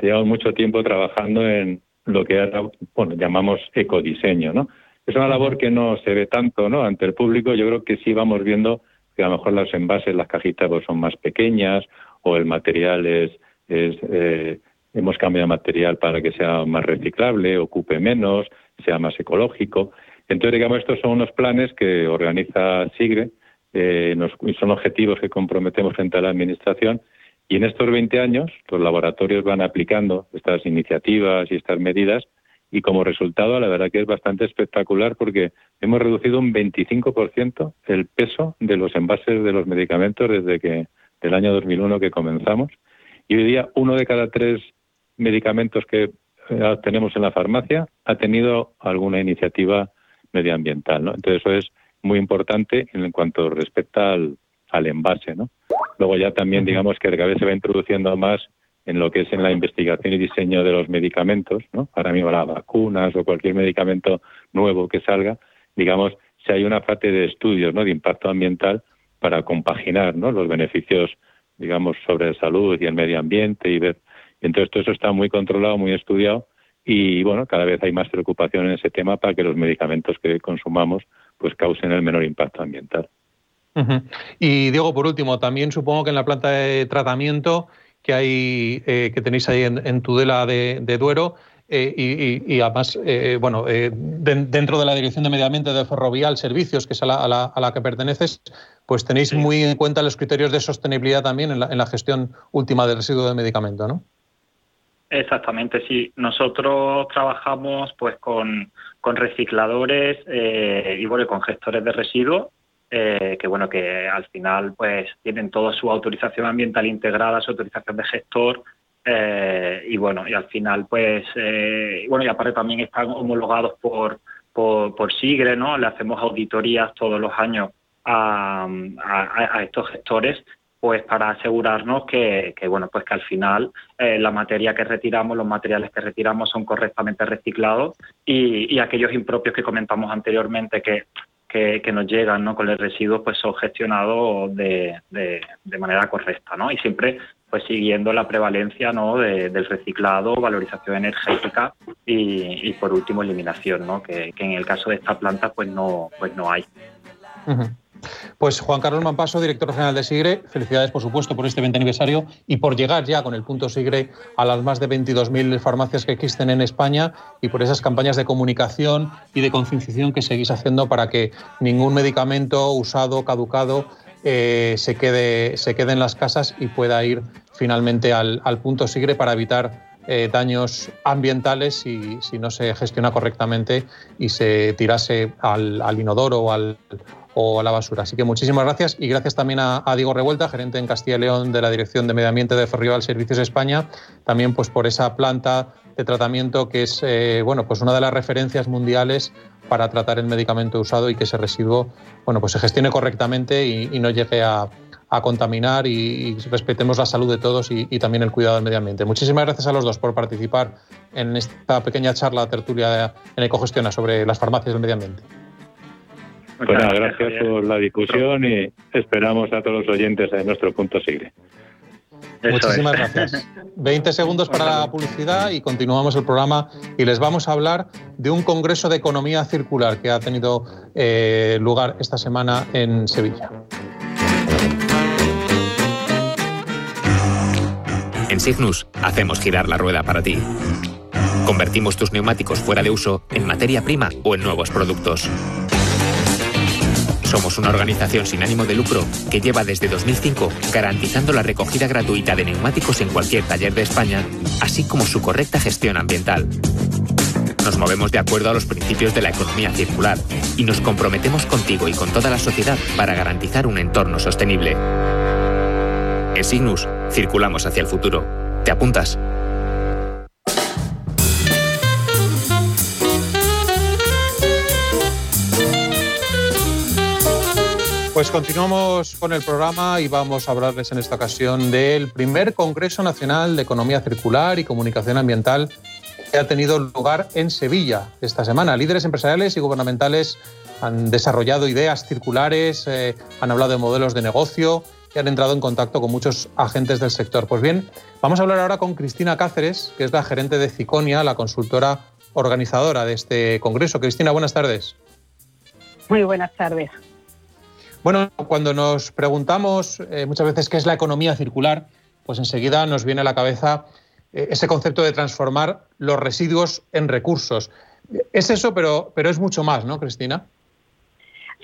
llevamos mucho tiempo trabajando en lo que bueno, llamamos ecodiseño, ¿no? Es una labor que no se ve tanto, ¿no? Ante el público, yo creo que sí vamos viendo que a lo mejor los envases, las cajitas pues, son más pequeñas o el material es, es eh, hemos cambiado material para que sea más reciclable, ocupe menos, sea más ecológico. Entonces, digamos, estos son unos planes que organiza SIGRE, eh, son objetivos que comprometemos frente a la Administración y en estos 20 años los laboratorios van aplicando estas iniciativas y estas medidas y como resultado la verdad que es bastante espectacular porque hemos reducido un 25% el peso de los envases de los medicamentos desde que del año 2001 que comenzamos y hoy día uno de cada tres medicamentos que eh, tenemos en la farmacia ha tenido alguna iniciativa medioambiental, ¿no? Entonces eso es muy importante en cuanto respecta al, al envase, ¿no? Luego ya también digamos que cada vez se va introduciendo más en lo que es en la investigación y diseño de los medicamentos, ¿no? Ahora mismo las vacunas o cualquier medicamento nuevo que salga, digamos, si hay una parte de estudios, ¿no? De impacto ambiental para compaginar ¿no? los beneficios, digamos, sobre salud y el medio ambiente y ver. Entonces, todo eso está muy controlado, muy estudiado y, bueno, cada vez hay más preocupación en ese tema para que los medicamentos que consumamos pues causen el menor impacto ambiental. Y Diego, por último, también supongo que en la planta de tratamiento que hay eh, que tenéis ahí en, Tudela de, Duero eh, y, además, eh, bueno, dentro de la Dirección de Medio Ambiente de Ferrovial Servicios, que es a la, que perteneces, pues tenéis muy en cuenta los criterios de sostenibilidad también en la, gestión última del residuo de medicamento, ¿no? Exactamente, sí. Nosotros trabajamos pues con, con recicladores y bueno, con gestores de residuos eh, que bueno que al final pues tienen toda su autorización ambiental integrada, su autorización de gestor eh, y bueno y al final pues eh, bueno y aparte también están homologados por, por, SIGRE, ¿no? Le hacemos auditorías todos los años a, estos gestores pues para asegurarnos que, bueno pues que al final la materia que retiramos los materiales que retiramos son correctamente reciclados y, y aquellos impropios que comentamos anteriormente que que, nos llegan ¿no? con el residuo pues son gestionados de, de, manera correcta ¿no? y siempre pues siguiendo la prevalencia ¿no? del reciclado, valorización energética y, por último eliminación, ¿no? que, en el caso de esta planta pues no, pues no hay. Pues Juan Carlos Mampaso, director general de Sigre, felicidades por supuesto por este 20 aniversario y por llegar ya con el punto Sigre a las más de 22.000 farmacias que existen en España y por esas campañas de comunicación y de concienciación que seguís haciendo para que ningún medicamento usado, caducado, eh, se, quede, se quede en las casas y pueda ir finalmente al, punto Sigre para evitar eh, daños ambientales si, no se gestiona correctamente y se tirase al inodoro o al, o a la basura. Así que muchísimas gracias y gracias también a, Diego Revuelta, gerente en Castilla y León de la Dirección de Medio Ambiente de Ferrovial Servicios España, también pues por esa planta de tratamiento que es eh, bueno pues una de las referencias mundiales para tratar el medicamento usado y que ese residuo bueno pues se gestione correctamente y, no llegue a, contaminar y, respetemos la salud de todos y, también el cuidado del medio ambiente. Muchísimas gracias a los dos por participar en esta pequeña charla tertulia en Ecogestiona sobre las farmacias del medio ambiente. Pues gracias, por la discusión y esperamos a todos los oyentes en nuestro punto Sigre. Muchísimas gracias. <laughs> 20 segundos para la publicidad y continuamos el programa y les vamos a hablar de un congreso de economía circular que ha tenido eh, lugar esta semana en Sevilla. En Signus hacemos girar la rueda para ti. Convertimos tus neumáticos fuera de uso en materia prima o en nuevos productos somos una organización sin ánimo de lucro que lleva desde 2005 garantizando la recogida gratuita de neumáticos en cualquier taller de España, así como su correcta gestión ambiental. Nos movemos de acuerdo a los principios de la economía circular y nos comprometemos contigo y con toda la sociedad para garantizar un entorno sostenible. En Signus, circulamos hacia el futuro. ¿Te apuntas? Pues continuamos con el programa y vamos a hablarles en esta ocasión del primer Congreso Nacional de Economía Circular y Comunicación Ambiental que ha tenido lugar en Sevilla esta semana. Líderes empresariales y gubernamentales han desarrollado ideas circulares, eh, han hablado de modelos de negocio y han entrado en contacto con muchos agentes del sector. Pues bien, vamos a hablar ahora con Cristina Cáceres, que es la gerente de Ciconia, la consultora organizadora de este congreso. Cristina, buenas tardes. Muy buenas tardes. Bueno, cuando nos preguntamos eh, muchas veces qué es la economía circular, pues enseguida nos viene a la cabeza eh, ese concepto de transformar los residuos en recursos. Es eso, pero, pero es mucho más, ¿no, Cristina?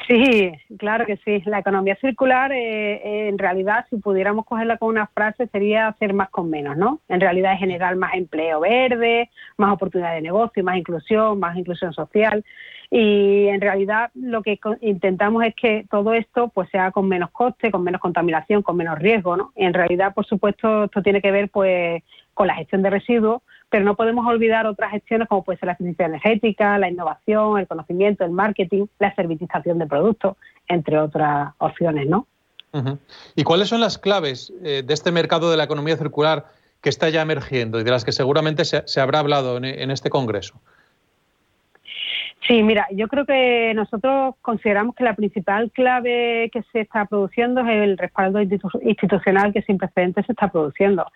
Sí, claro que sí. La economía circular, eh, en realidad, si pudiéramos cogerla con una frase, sería hacer más con menos, ¿no? En realidad es generar más empleo verde, más oportunidad de negocio, más inclusión, más inclusión social y en realidad lo que intentamos es que todo esto pues sea con menos coste, con menos contaminación, con menos riesgo, ¿no? en realidad, por supuesto, esto tiene que ver pues con la gestión de residuos, pero no podemos olvidar otras gestiones como puede ser la eficiencia energética, la innovación, el conocimiento, el marketing, la servitización de productos, entre otras opciones, ¿no? ¿Y cuáles son las claves eh, de este mercado de la economía circular que está ya emergiendo y de las que seguramente se, habrá hablado en este congreso? Sí, mira, yo creo que nosotros consideramos que la principal clave que se está produciendo es el respaldo institucional que sin precedentes se está produciendo.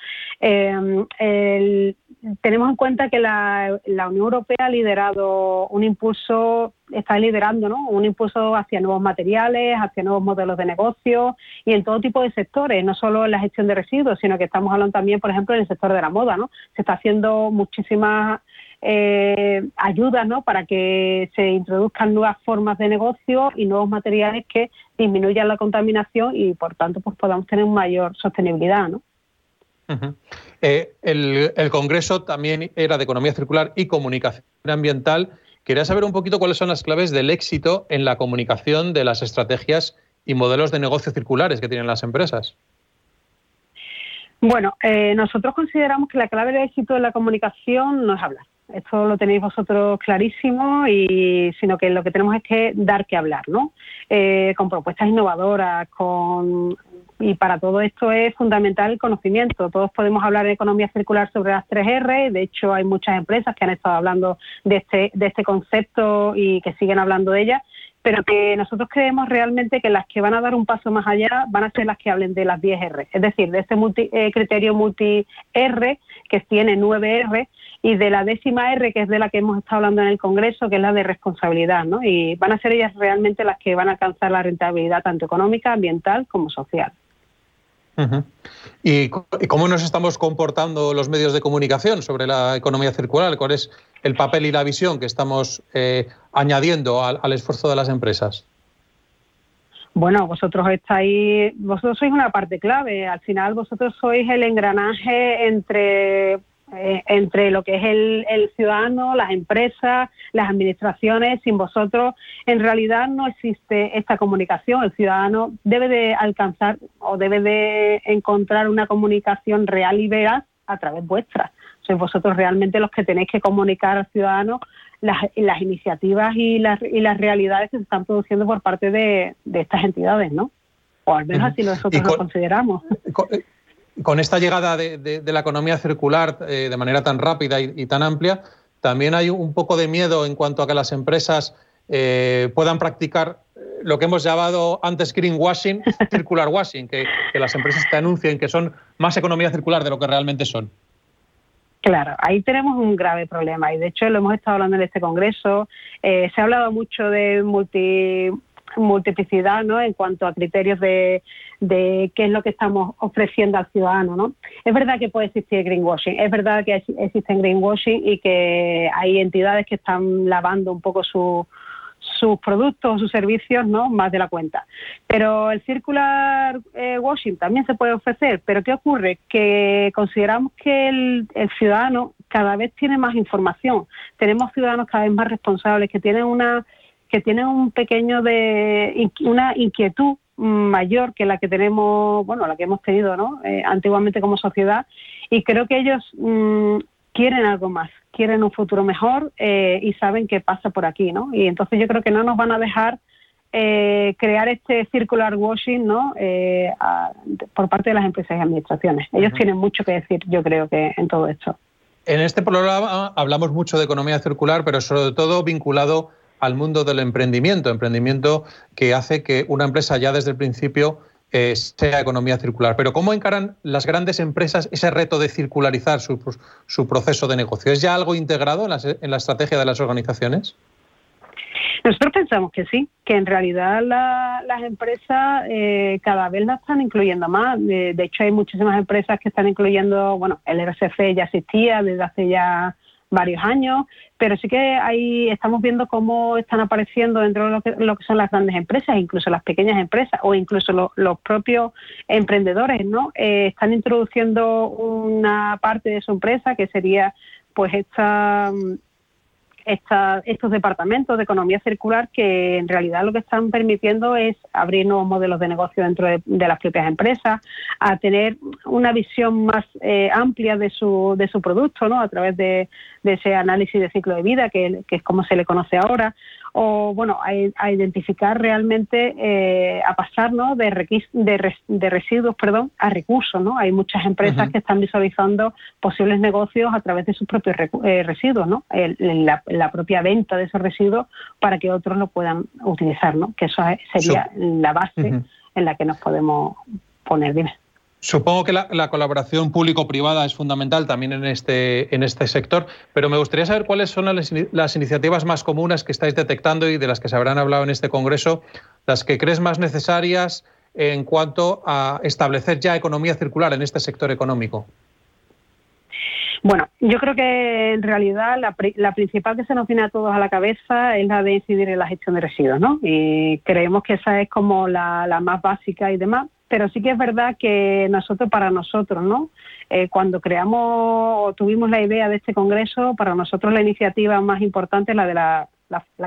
Eh, tenemos en cuenta que la, Unión Europea ha liderado un impulso, está liderando ¿no? un impulso hacia nuevos materiales, hacia nuevos modelos de negocio y en todo tipo de sectores, no solo en la gestión de residuos, sino que estamos hablando también, por ejemplo, en el sector de la moda. ¿no? Se está haciendo muchísimas eh, ayudas ¿no? para que se introduzcan nuevas formas de negocio y nuevos materiales que disminuyan la contaminación y por tanto pues podamos tener mayor sostenibilidad. ¿no? Eh, el, el, Congreso también era de economía circular y comunicación ambiental. Quería saber un poquito cuáles son las claves del éxito en la comunicación de las estrategias y modelos de negocio circulares que tienen las empresas. Bueno, eh, nosotros consideramos que la clave del éxito de la comunicación no es hablar. Esto lo tenéis vosotros clarísimo y sino que lo que tenemos es que dar que hablar, ¿no? Eh, con propuestas innovadoras, con y para todo esto es fundamental el conocimiento. Todos podemos hablar de economía circular sobre las 3R, de hecho hay muchas empresas que han estado hablando de este, de este concepto y que siguen hablando de ella, pero que nosotros creemos realmente que las que van a dar un paso más allá van a ser las que hablen de las 10R, es decir, de este eh, criterio multi-R que tiene 9R y de la décima R, que es de la que hemos estado hablando en el Congreso, que es la de responsabilidad, ¿no? Y van a ser ellas realmente las que van a alcanzar la rentabilidad tanto económica, ambiental como social. ¿Y cómo nos estamos comportando los medios de comunicación sobre la economía circular? ¿Cuál es el papel y la visión que estamos eh, añadiendo al, esfuerzo de las empresas? Bueno, vosotros estáis, vosotros sois una parte clave. Al final, vosotros sois el engranaje entre eh, entre lo que es el, ciudadano, las empresas, las administraciones. Sin vosotros, en realidad no existe esta comunicación. El ciudadano debe de alcanzar o debe de encontrar una comunicación real y veraz a través vuestra. Sois vosotros realmente los que tenéis que comunicar al ciudadano las, iniciativas y las, y las realidades que se están produciendo por parte de, estas entidades, ¿no? O al menos así nosotros lo consideramos. Eh, con esta llegada de, la economía circular eh, de manera tan rápida y, tan amplia, también hay un poco de miedo en cuanto a que las empresas eh, puedan practicar eh, lo que hemos llamado antes greenwashing, <laughs> circular washing, que, las empresas te anuncien que son más economía circular de lo que realmente son. Claro, ahí tenemos un grave problema y de hecho lo hemos estado hablando en este congreso. se ha hablado mucho de multi, multiplicidad ¿no? en cuanto a criterios de, de, qué es lo que estamos ofreciendo al ciudadano. ¿no? Es verdad que puede existir greenwashing, es verdad que existen greenwashing y que hay entidades que están lavando un poco su, sus productos o sus servicios no más de la cuenta. Pero el circular eh, washing también se puede ofrecer, pero ¿qué ocurre? Que consideramos que el, el, ciudadano cada vez tiene más información. Tenemos ciudadanos cada vez más responsables que tienen una que tienen un pequeño de una inquietud mayor que la que tenemos, bueno, la que hemos tenido, ¿no? Eh, antiguamente como sociedad y creo que ellos mm, quieren algo más, quieren un futuro mejor eh, y saben que pasa por aquí, ¿no? Y entonces yo creo que no nos van a dejar eh, crear este circular washing, ¿no? por parte de las empresas y administraciones. Ellos tienen mucho que decir, yo creo que en todo esto. En este programa hablamos mucho de economía circular, pero sobre todo vinculado al mundo del emprendimiento, emprendimiento que hace que una empresa ya desde el principio eh, sea economía circular. Pero ¿cómo encaran las grandes empresas ese reto de circularizar su, proceso de negocio? ¿Es ya algo integrado en la, estrategia de las organizaciones? Nosotros pensamos que sí, que en realidad las empresas eh, cada vez las están incluyendo más. De, de, hecho, hay muchísimas empresas que están incluyendo, bueno, el RCF ya existía desde hace ya varios años, pero sí que ahí estamos viendo cómo están apareciendo dentro de lo que, son las grandes empresas, incluso las pequeñas empresas o incluso los propios emprendedores, ¿no? Eh, están introduciendo una parte de su empresa que sería pues esta estos departamentos de economía circular que en realidad lo que están permitiendo es abrir nuevos modelos de negocio dentro de, las propias empresas, a tener una visión más eh, amplia de su, de su producto, ¿no? A través de, ese análisis de ciclo de vida, que, es como se le conoce ahora, o bueno, a, identificar realmente, eh, a pasar ¿no? de, de, residuos perdón, a recursos. ¿no? Hay muchas empresas que están visualizando posibles negocios a través de sus propios eh, residuos, ¿no? la, propia venta de esos residuos para que otros lo puedan utilizar, ¿no? que eso sería la base en la que nos podemos poner. Dime. Supongo que la, colaboración público-privada es fundamental también en este, en este sector, pero me gustaría saber cuáles son las, iniciativas más comunes que estáis detectando y de las que se habrán hablado en este Congreso, las que crees más necesarias en cuanto a establecer ya economía circular en este sector económico. Bueno, yo creo que en realidad la, principal que se nos viene a todos a la cabeza es la de incidir en la gestión de residuos, ¿no? Y creemos que esa es como la, la más básica y demás, pero sí que es verdad que nosotros, para nosotros, ¿no? Eh, cuando creamos o tuvimos la idea de este congreso, para nosotros la iniciativa más importante es la de la,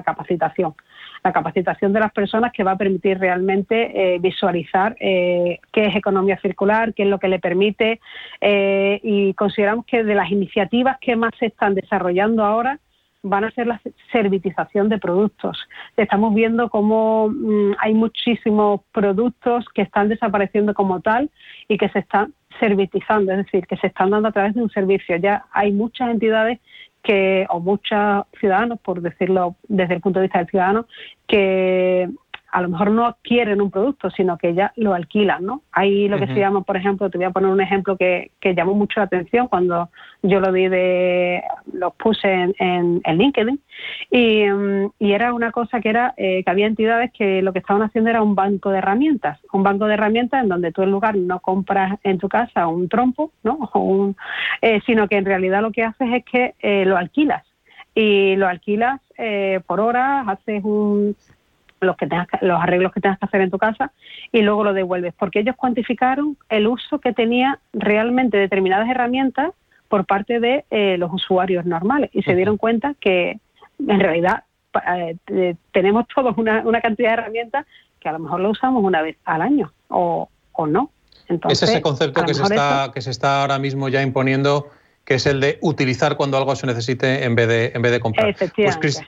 capacitación. La capacitación de las personas que va a permitir realmente eh, visualizar eh, qué es economía circular, qué es lo que le permite y consideramos que de las iniciativas que más se están desarrollando ahora, van a ser la servitización de productos. Estamos viendo cómo mm, hay muchísimos productos que están desapareciendo como tal y que se están servitizando, es decir, que se están dando a través de un servicio. Ya hay muchas entidades que, o muchos ciudadanos, por decirlo desde el punto de vista del ciudadano, que a lo mejor no adquieren un producto, sino que ya lo alquilan, ¿no? Hay lo que se llama, por ejemplo, te voy a poner un ejemplo que, que llamó mucho la atención cuando yo lo di de, los puse en, en, LinkedIn, y, y, era una cosa que era eh, que había entidades que lo que estaban haciendo era un banco de herramientas, un banco de herramientas en donde tú en lugar no compras en tu casa un trompo, ¿no? <laughs> un, eh, sino que en realidad lo que haces es que eh, lo alquilas y lo alquilas por horas, haces un, los, que tengas los arreglos que tengas que hacer en tu casa y luego lo devuelves, porque ellos cuantificaron el uso que tenía realmente determinadas herramientas por parte de eh, los usuarios normales y se dieron cuenta que en realidad eh, tenemos todos una, cantidad de herramientas que a lo mejor lo usamos una vez al año o, no. es ese concepto que se, está, que se está ahora mismo ya imponiendo, que es el de utilizar cuando algo se necesite en vez de, en vez de comprar. Pues.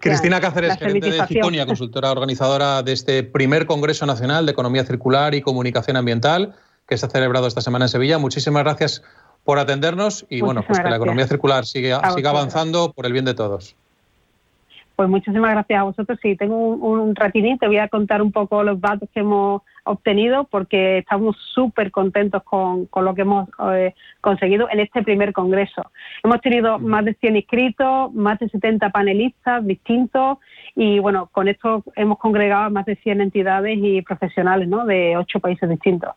Cristina Cáceres, gerente de Ciconia, consultora organizadora de este primer Congreso Nacional de Economía Circular y Comunicación Ambiental que se ha celebrado esta semana en Sevilla. Muchísimas gracias por atendernos y bueno, pues que la economía circular siga, siga avanzando por el bien de todos. Pues muchísimas gracias a vosotros. Sí, tengo un, un te voy a contar un poco los datos que hemos obtenido porque estamos súper contentos con, lo que hemos eh, conseguido en este primer congreso. Hemos tenido más de 100 inscritos, más de 70 panelistas distintos y bueno, con esto hemos congregado a más de 100 entidades y profesionales ¿no? de ocho países distintos.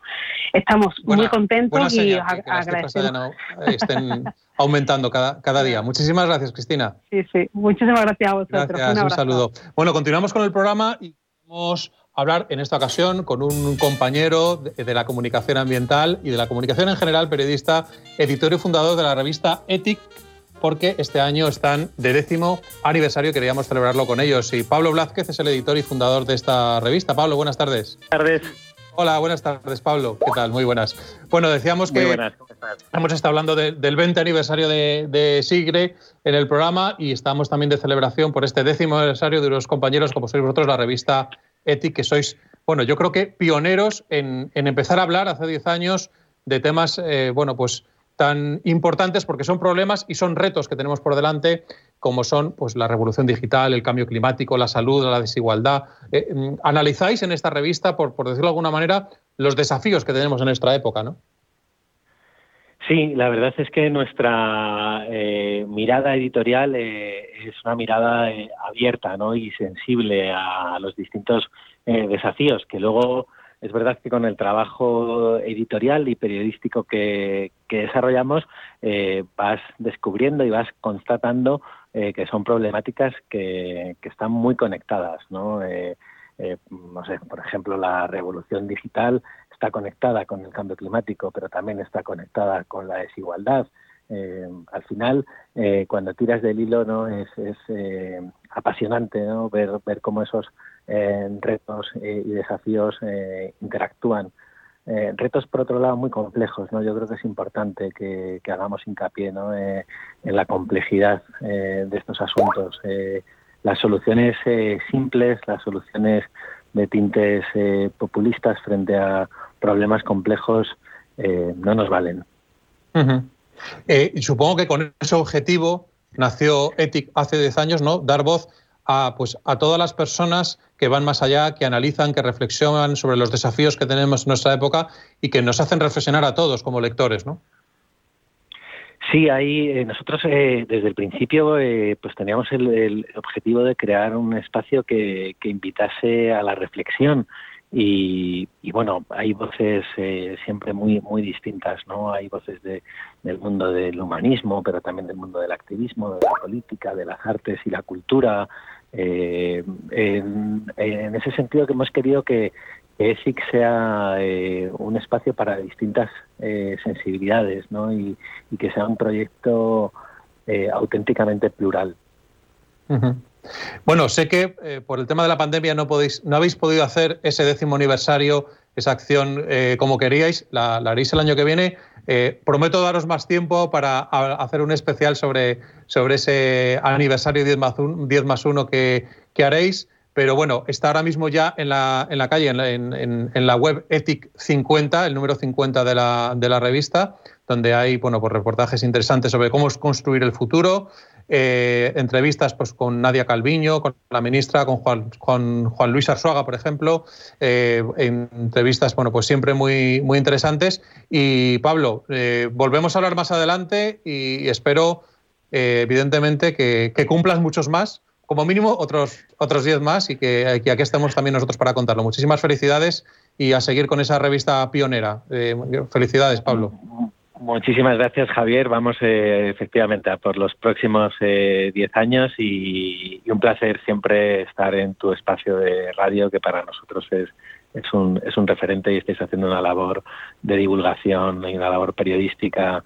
Estamos muy contentos y agradecemos. estén aumentando cada, cada día. Muchísimas gracias, Cristina. Sí, sí. Muchísimas gracias a vosotros. Gracias, un, saludo. Bueno, continuamos con el programa y vamos hablar en esta ocasión con un compañero de, la comunicación ambiental y de la comunicación en general, periodista, editor y fundador de la revista Ethic, porque este año están de décimo aniversario y queríamos celebrarlo con ellos. Y Pablo Blázquez es el editor y fundador de esta revista. Pablo, buenas tardes. Buenas tardes. Hola, buenas tardes, Pablo. ¿Qué tal? Muy buenas. Bueno, decíamos que hemos estado hablando del 20 aniversario de, de, Sigre en el programa y estamos también de celebración por este décimo aniversario de los compañeros, como sois vosotros, la revista Eti, que sois, bueno, yo creo que pioneros en, empezar a hablar hace 10 años de temas, eh, bueno, pues tan importantes porque son problemas y son retos que tenemos por delante, como son pues, la revolución digital, el cambio climático, la salud, la desigualdad. Eh, mm, analizáis en esta revista, por, por decirlo de alguna manera, los desafíos que tenemos en nuestra época, ¿no? Sí, la verdad es que nuestra eh, mirada editorial eh, es una mirada eh, abierta ¿no? y sensible a los distintos desafíos que luego es verdad que con el trabajo editorial y periodístico que, desarrollamos vas descubriendo y vas constatando que son problemáticas que, que están muy conectadas. ¿no? no sé, por ejemplo, la revolución digital está conectada con el cambio climático, pero también está conectada con la desigualdad. Eh, al final, eh, cuando tiras del hilo, no es, eh, apasionante ¿no? ver, ver cómo esos retos y desafíos interactúan. retos, por otro lado, muy complejos. ¿no? Yo creo que es importante que, que hagamos hincapié ¿no? en la complejidad de estos asuntos. las soluciones simples, las soluciones de tintes populistas frente a problemas complejos no nos valen. y supongo que con ese objetivo nació ETIC hace 10 años, ¿no? Dar voz a, pues, a todas las personas que van más allá, que analizan, que reflexionan sobre los desafíos que tenemos en nuestra época y que nos hacen reflexionar a todos como lectores, ¿no? Sí, ahí eh, nosotros eh, desde el principio eh, pues teníamos el, objetivo de crear un espacio que, invitase a la reflexión y, bueno, hay voces siempre muy muy distintas, ¿no? Hay voces del mundo del humanismo, pero también del mundo del activismo, de la política, de las artes y la cultura. En, en, ese sentido que hemos querido que, ESIC sea eh, un espacio para distintas eh, sensibilidades ¿no? y, que sea un proyecto eh, auténticamente plural. Bueno, sé que por el tema de la pandemia no, podéis, no habéis podido hacer ese décimo aniversario, esa acción como queríais, la, haréis el año que viene. prometo daros más tiempo para hacer un especial sobre, sobre ese aniversario 10 más 1, 10 más que, que haréis. Pero bueno, está ahora mismo ya en la, en la calle, en, la web Ethic 50, el número 50 de la, de la revista, donde hay bueno, pues reportajes interesantes sobre cómo construir el futuro, eh, entrevistas pues, con Nadia Calviño, con la ministra, con Juan, Luis Arzuaga, por ejemplo, eh, entrevistas bueno, pues siempre muy, muy interesantes. Y Pablo, eh, volvemos a hablar más adelante y, espero, evidentemente, que, que cumplas muchos más como mínimo otros otros 10 más y que, aquí estamos también nosotros para contarlo. Muchísimas felicidades y a seguir con esa revista pionera. Felicidades, Pablo. Muchísimas gracias, Javier. Vamos eh, efectivamente a por los próximos 10 eh, años y, un placer siempre estar en tu espacio de radio, que para nosotros es, es, un, es un referente y estáis haciendo una labor de divulgación y una labor periodística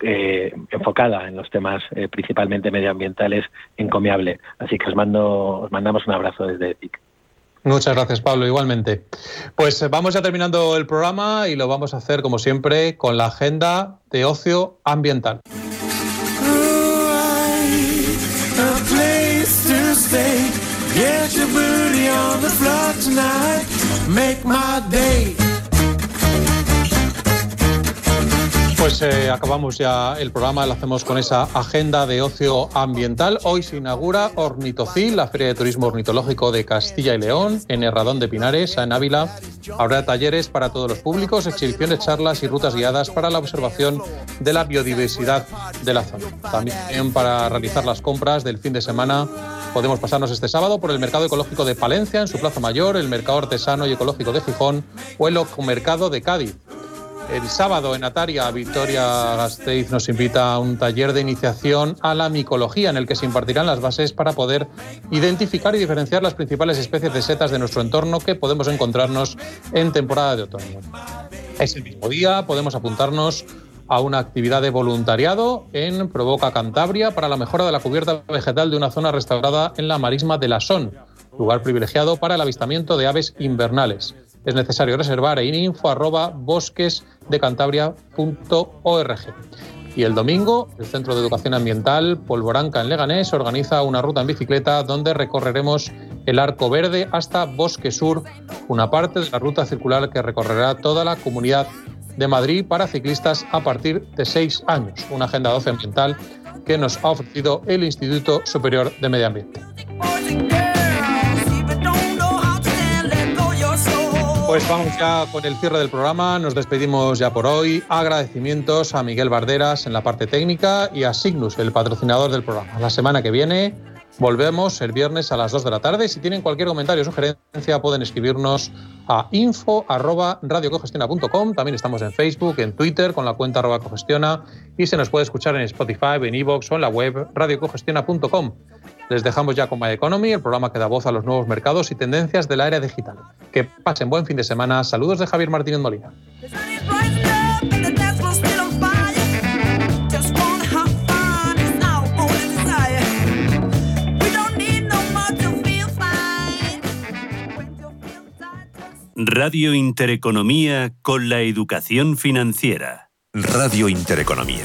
eh, enfocada en los temas eh, principalmente medioambientales encomiable. Así que os mando, os mandamos un abrazo desde ETIC. Muchas gracias, Pablo. Igualmente. Pues eh, vamos ya terminando el programa y lo vamos a hacer, como siempre, con la agenda de ocio ambiental. Pues eh, acabamos ya el programa, lo hacemos con esa agenda de ocio ambiental. Hoy se inaugura Ornitocil, la Feria de Turismo Ornitológico de Castilla y León, en Herradón de Pinares, en Ávila. Habrá talleres para todos los públicos, exhibiciones, charlas y rutas guiadas para la observación de la biodiversidad de la zona. También para realizar las compras del fin de semana podemos pasarnos este sábado por el Mercado Ecológico de Palencia, en su Plaza Mayor, el Mercado Artesano y Ecológico de Gijón o el Mercado de Cádiz. El sábado en Ataria, Victoria Gasteiz nos invita a un taller de iniciación a la micología en el que se impartirán las bases para poder identificar y diferenciar las principales especies de setas de nuestro entorno que podemos encontrarnos en temporada de otoño. Ese mismo día podemos apuntarnos a una actividad de voluntariado en Provoca Cantabria para la mejora de la cubierta vegetal de una zona restaurada en la marisma de la Son, lugar privilegiado para el avistamiento de aves invernales es necesario reservar en info arroba bosquesdecantabria.org. Y el domingo, el Centro de Educación Ambiental Polvoranca en Leganés organiza una ruta en bicicleta donde recorreremos el Arco Verde hasta Bosque Sur, una parte de la ruta circular que recorrerá toda la comunidad de Madrid para ciclistas a partir de seis años. Una agenda 12 ambiental que nos ha ofrecido el Instituto Superior de Medio Ambiente. Pues vamos ya con el cierre del programa. Nos despedimos ya por hoy. Agradecimientos a Miguel Barderas en la parte técnica y a Signus, el patrocinador del programa. La semana que viene volvemos el viernes a las 2 de la tarde. Si tienen cualquier comentario o sugerencia, pueden escribirnos a info.radiocogestiona.com. También estamos en Facebook, en Twitter con la cuenta arroba cogestiona y se nos puede escuchar en Spotify, en iVoox o en la web radiocogestiona.com. Les dejamos ya con My Economy, el programa que da voz a los nuevos mercados y tendencias de la era digital. Que pasen buen fin de semana. Saludos de Javier Martínez Molina. Radio Intereconomía con la educación financiera. Radio Intereconomía.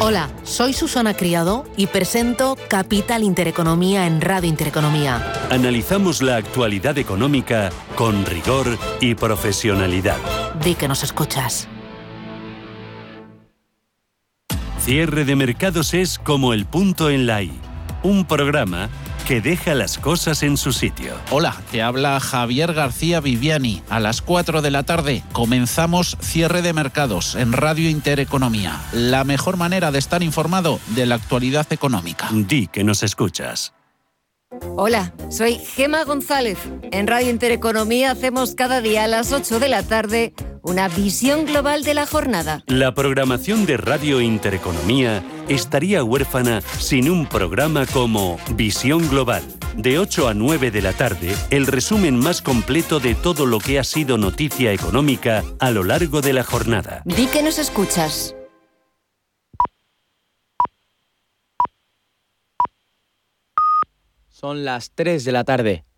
Hola, soy Susana Criado y presento Capital Intereconomía en Radio Intereconomía. Analizamos la actualidad económica con rigor y profesionalidad. Di que nos escuchas. Cierre de mercados es como el punto en la I. Un programa que deja las cosas en su sitio. Hola, te habla Javier García Viviani. A las 4 de la tarde comenzamos cierre de mercados en Radio Intereconomía. La mejor manera de estar informado de la actualidad económica. Di que nos escuchas. Hola, soy Gema González. En Radio Intereconomía hacemos cada día a las 8 de la tarde una visión global de la jornada. La programación de Radio Intereconomía estaría huérfana sin un programa como Visión Global. De 8 a 9 de la tarde, el resumen más completo de todo lo que ha sido noticia económica a lo largo de la jornada. Di que nos escuchas. Son las 3 de la tarde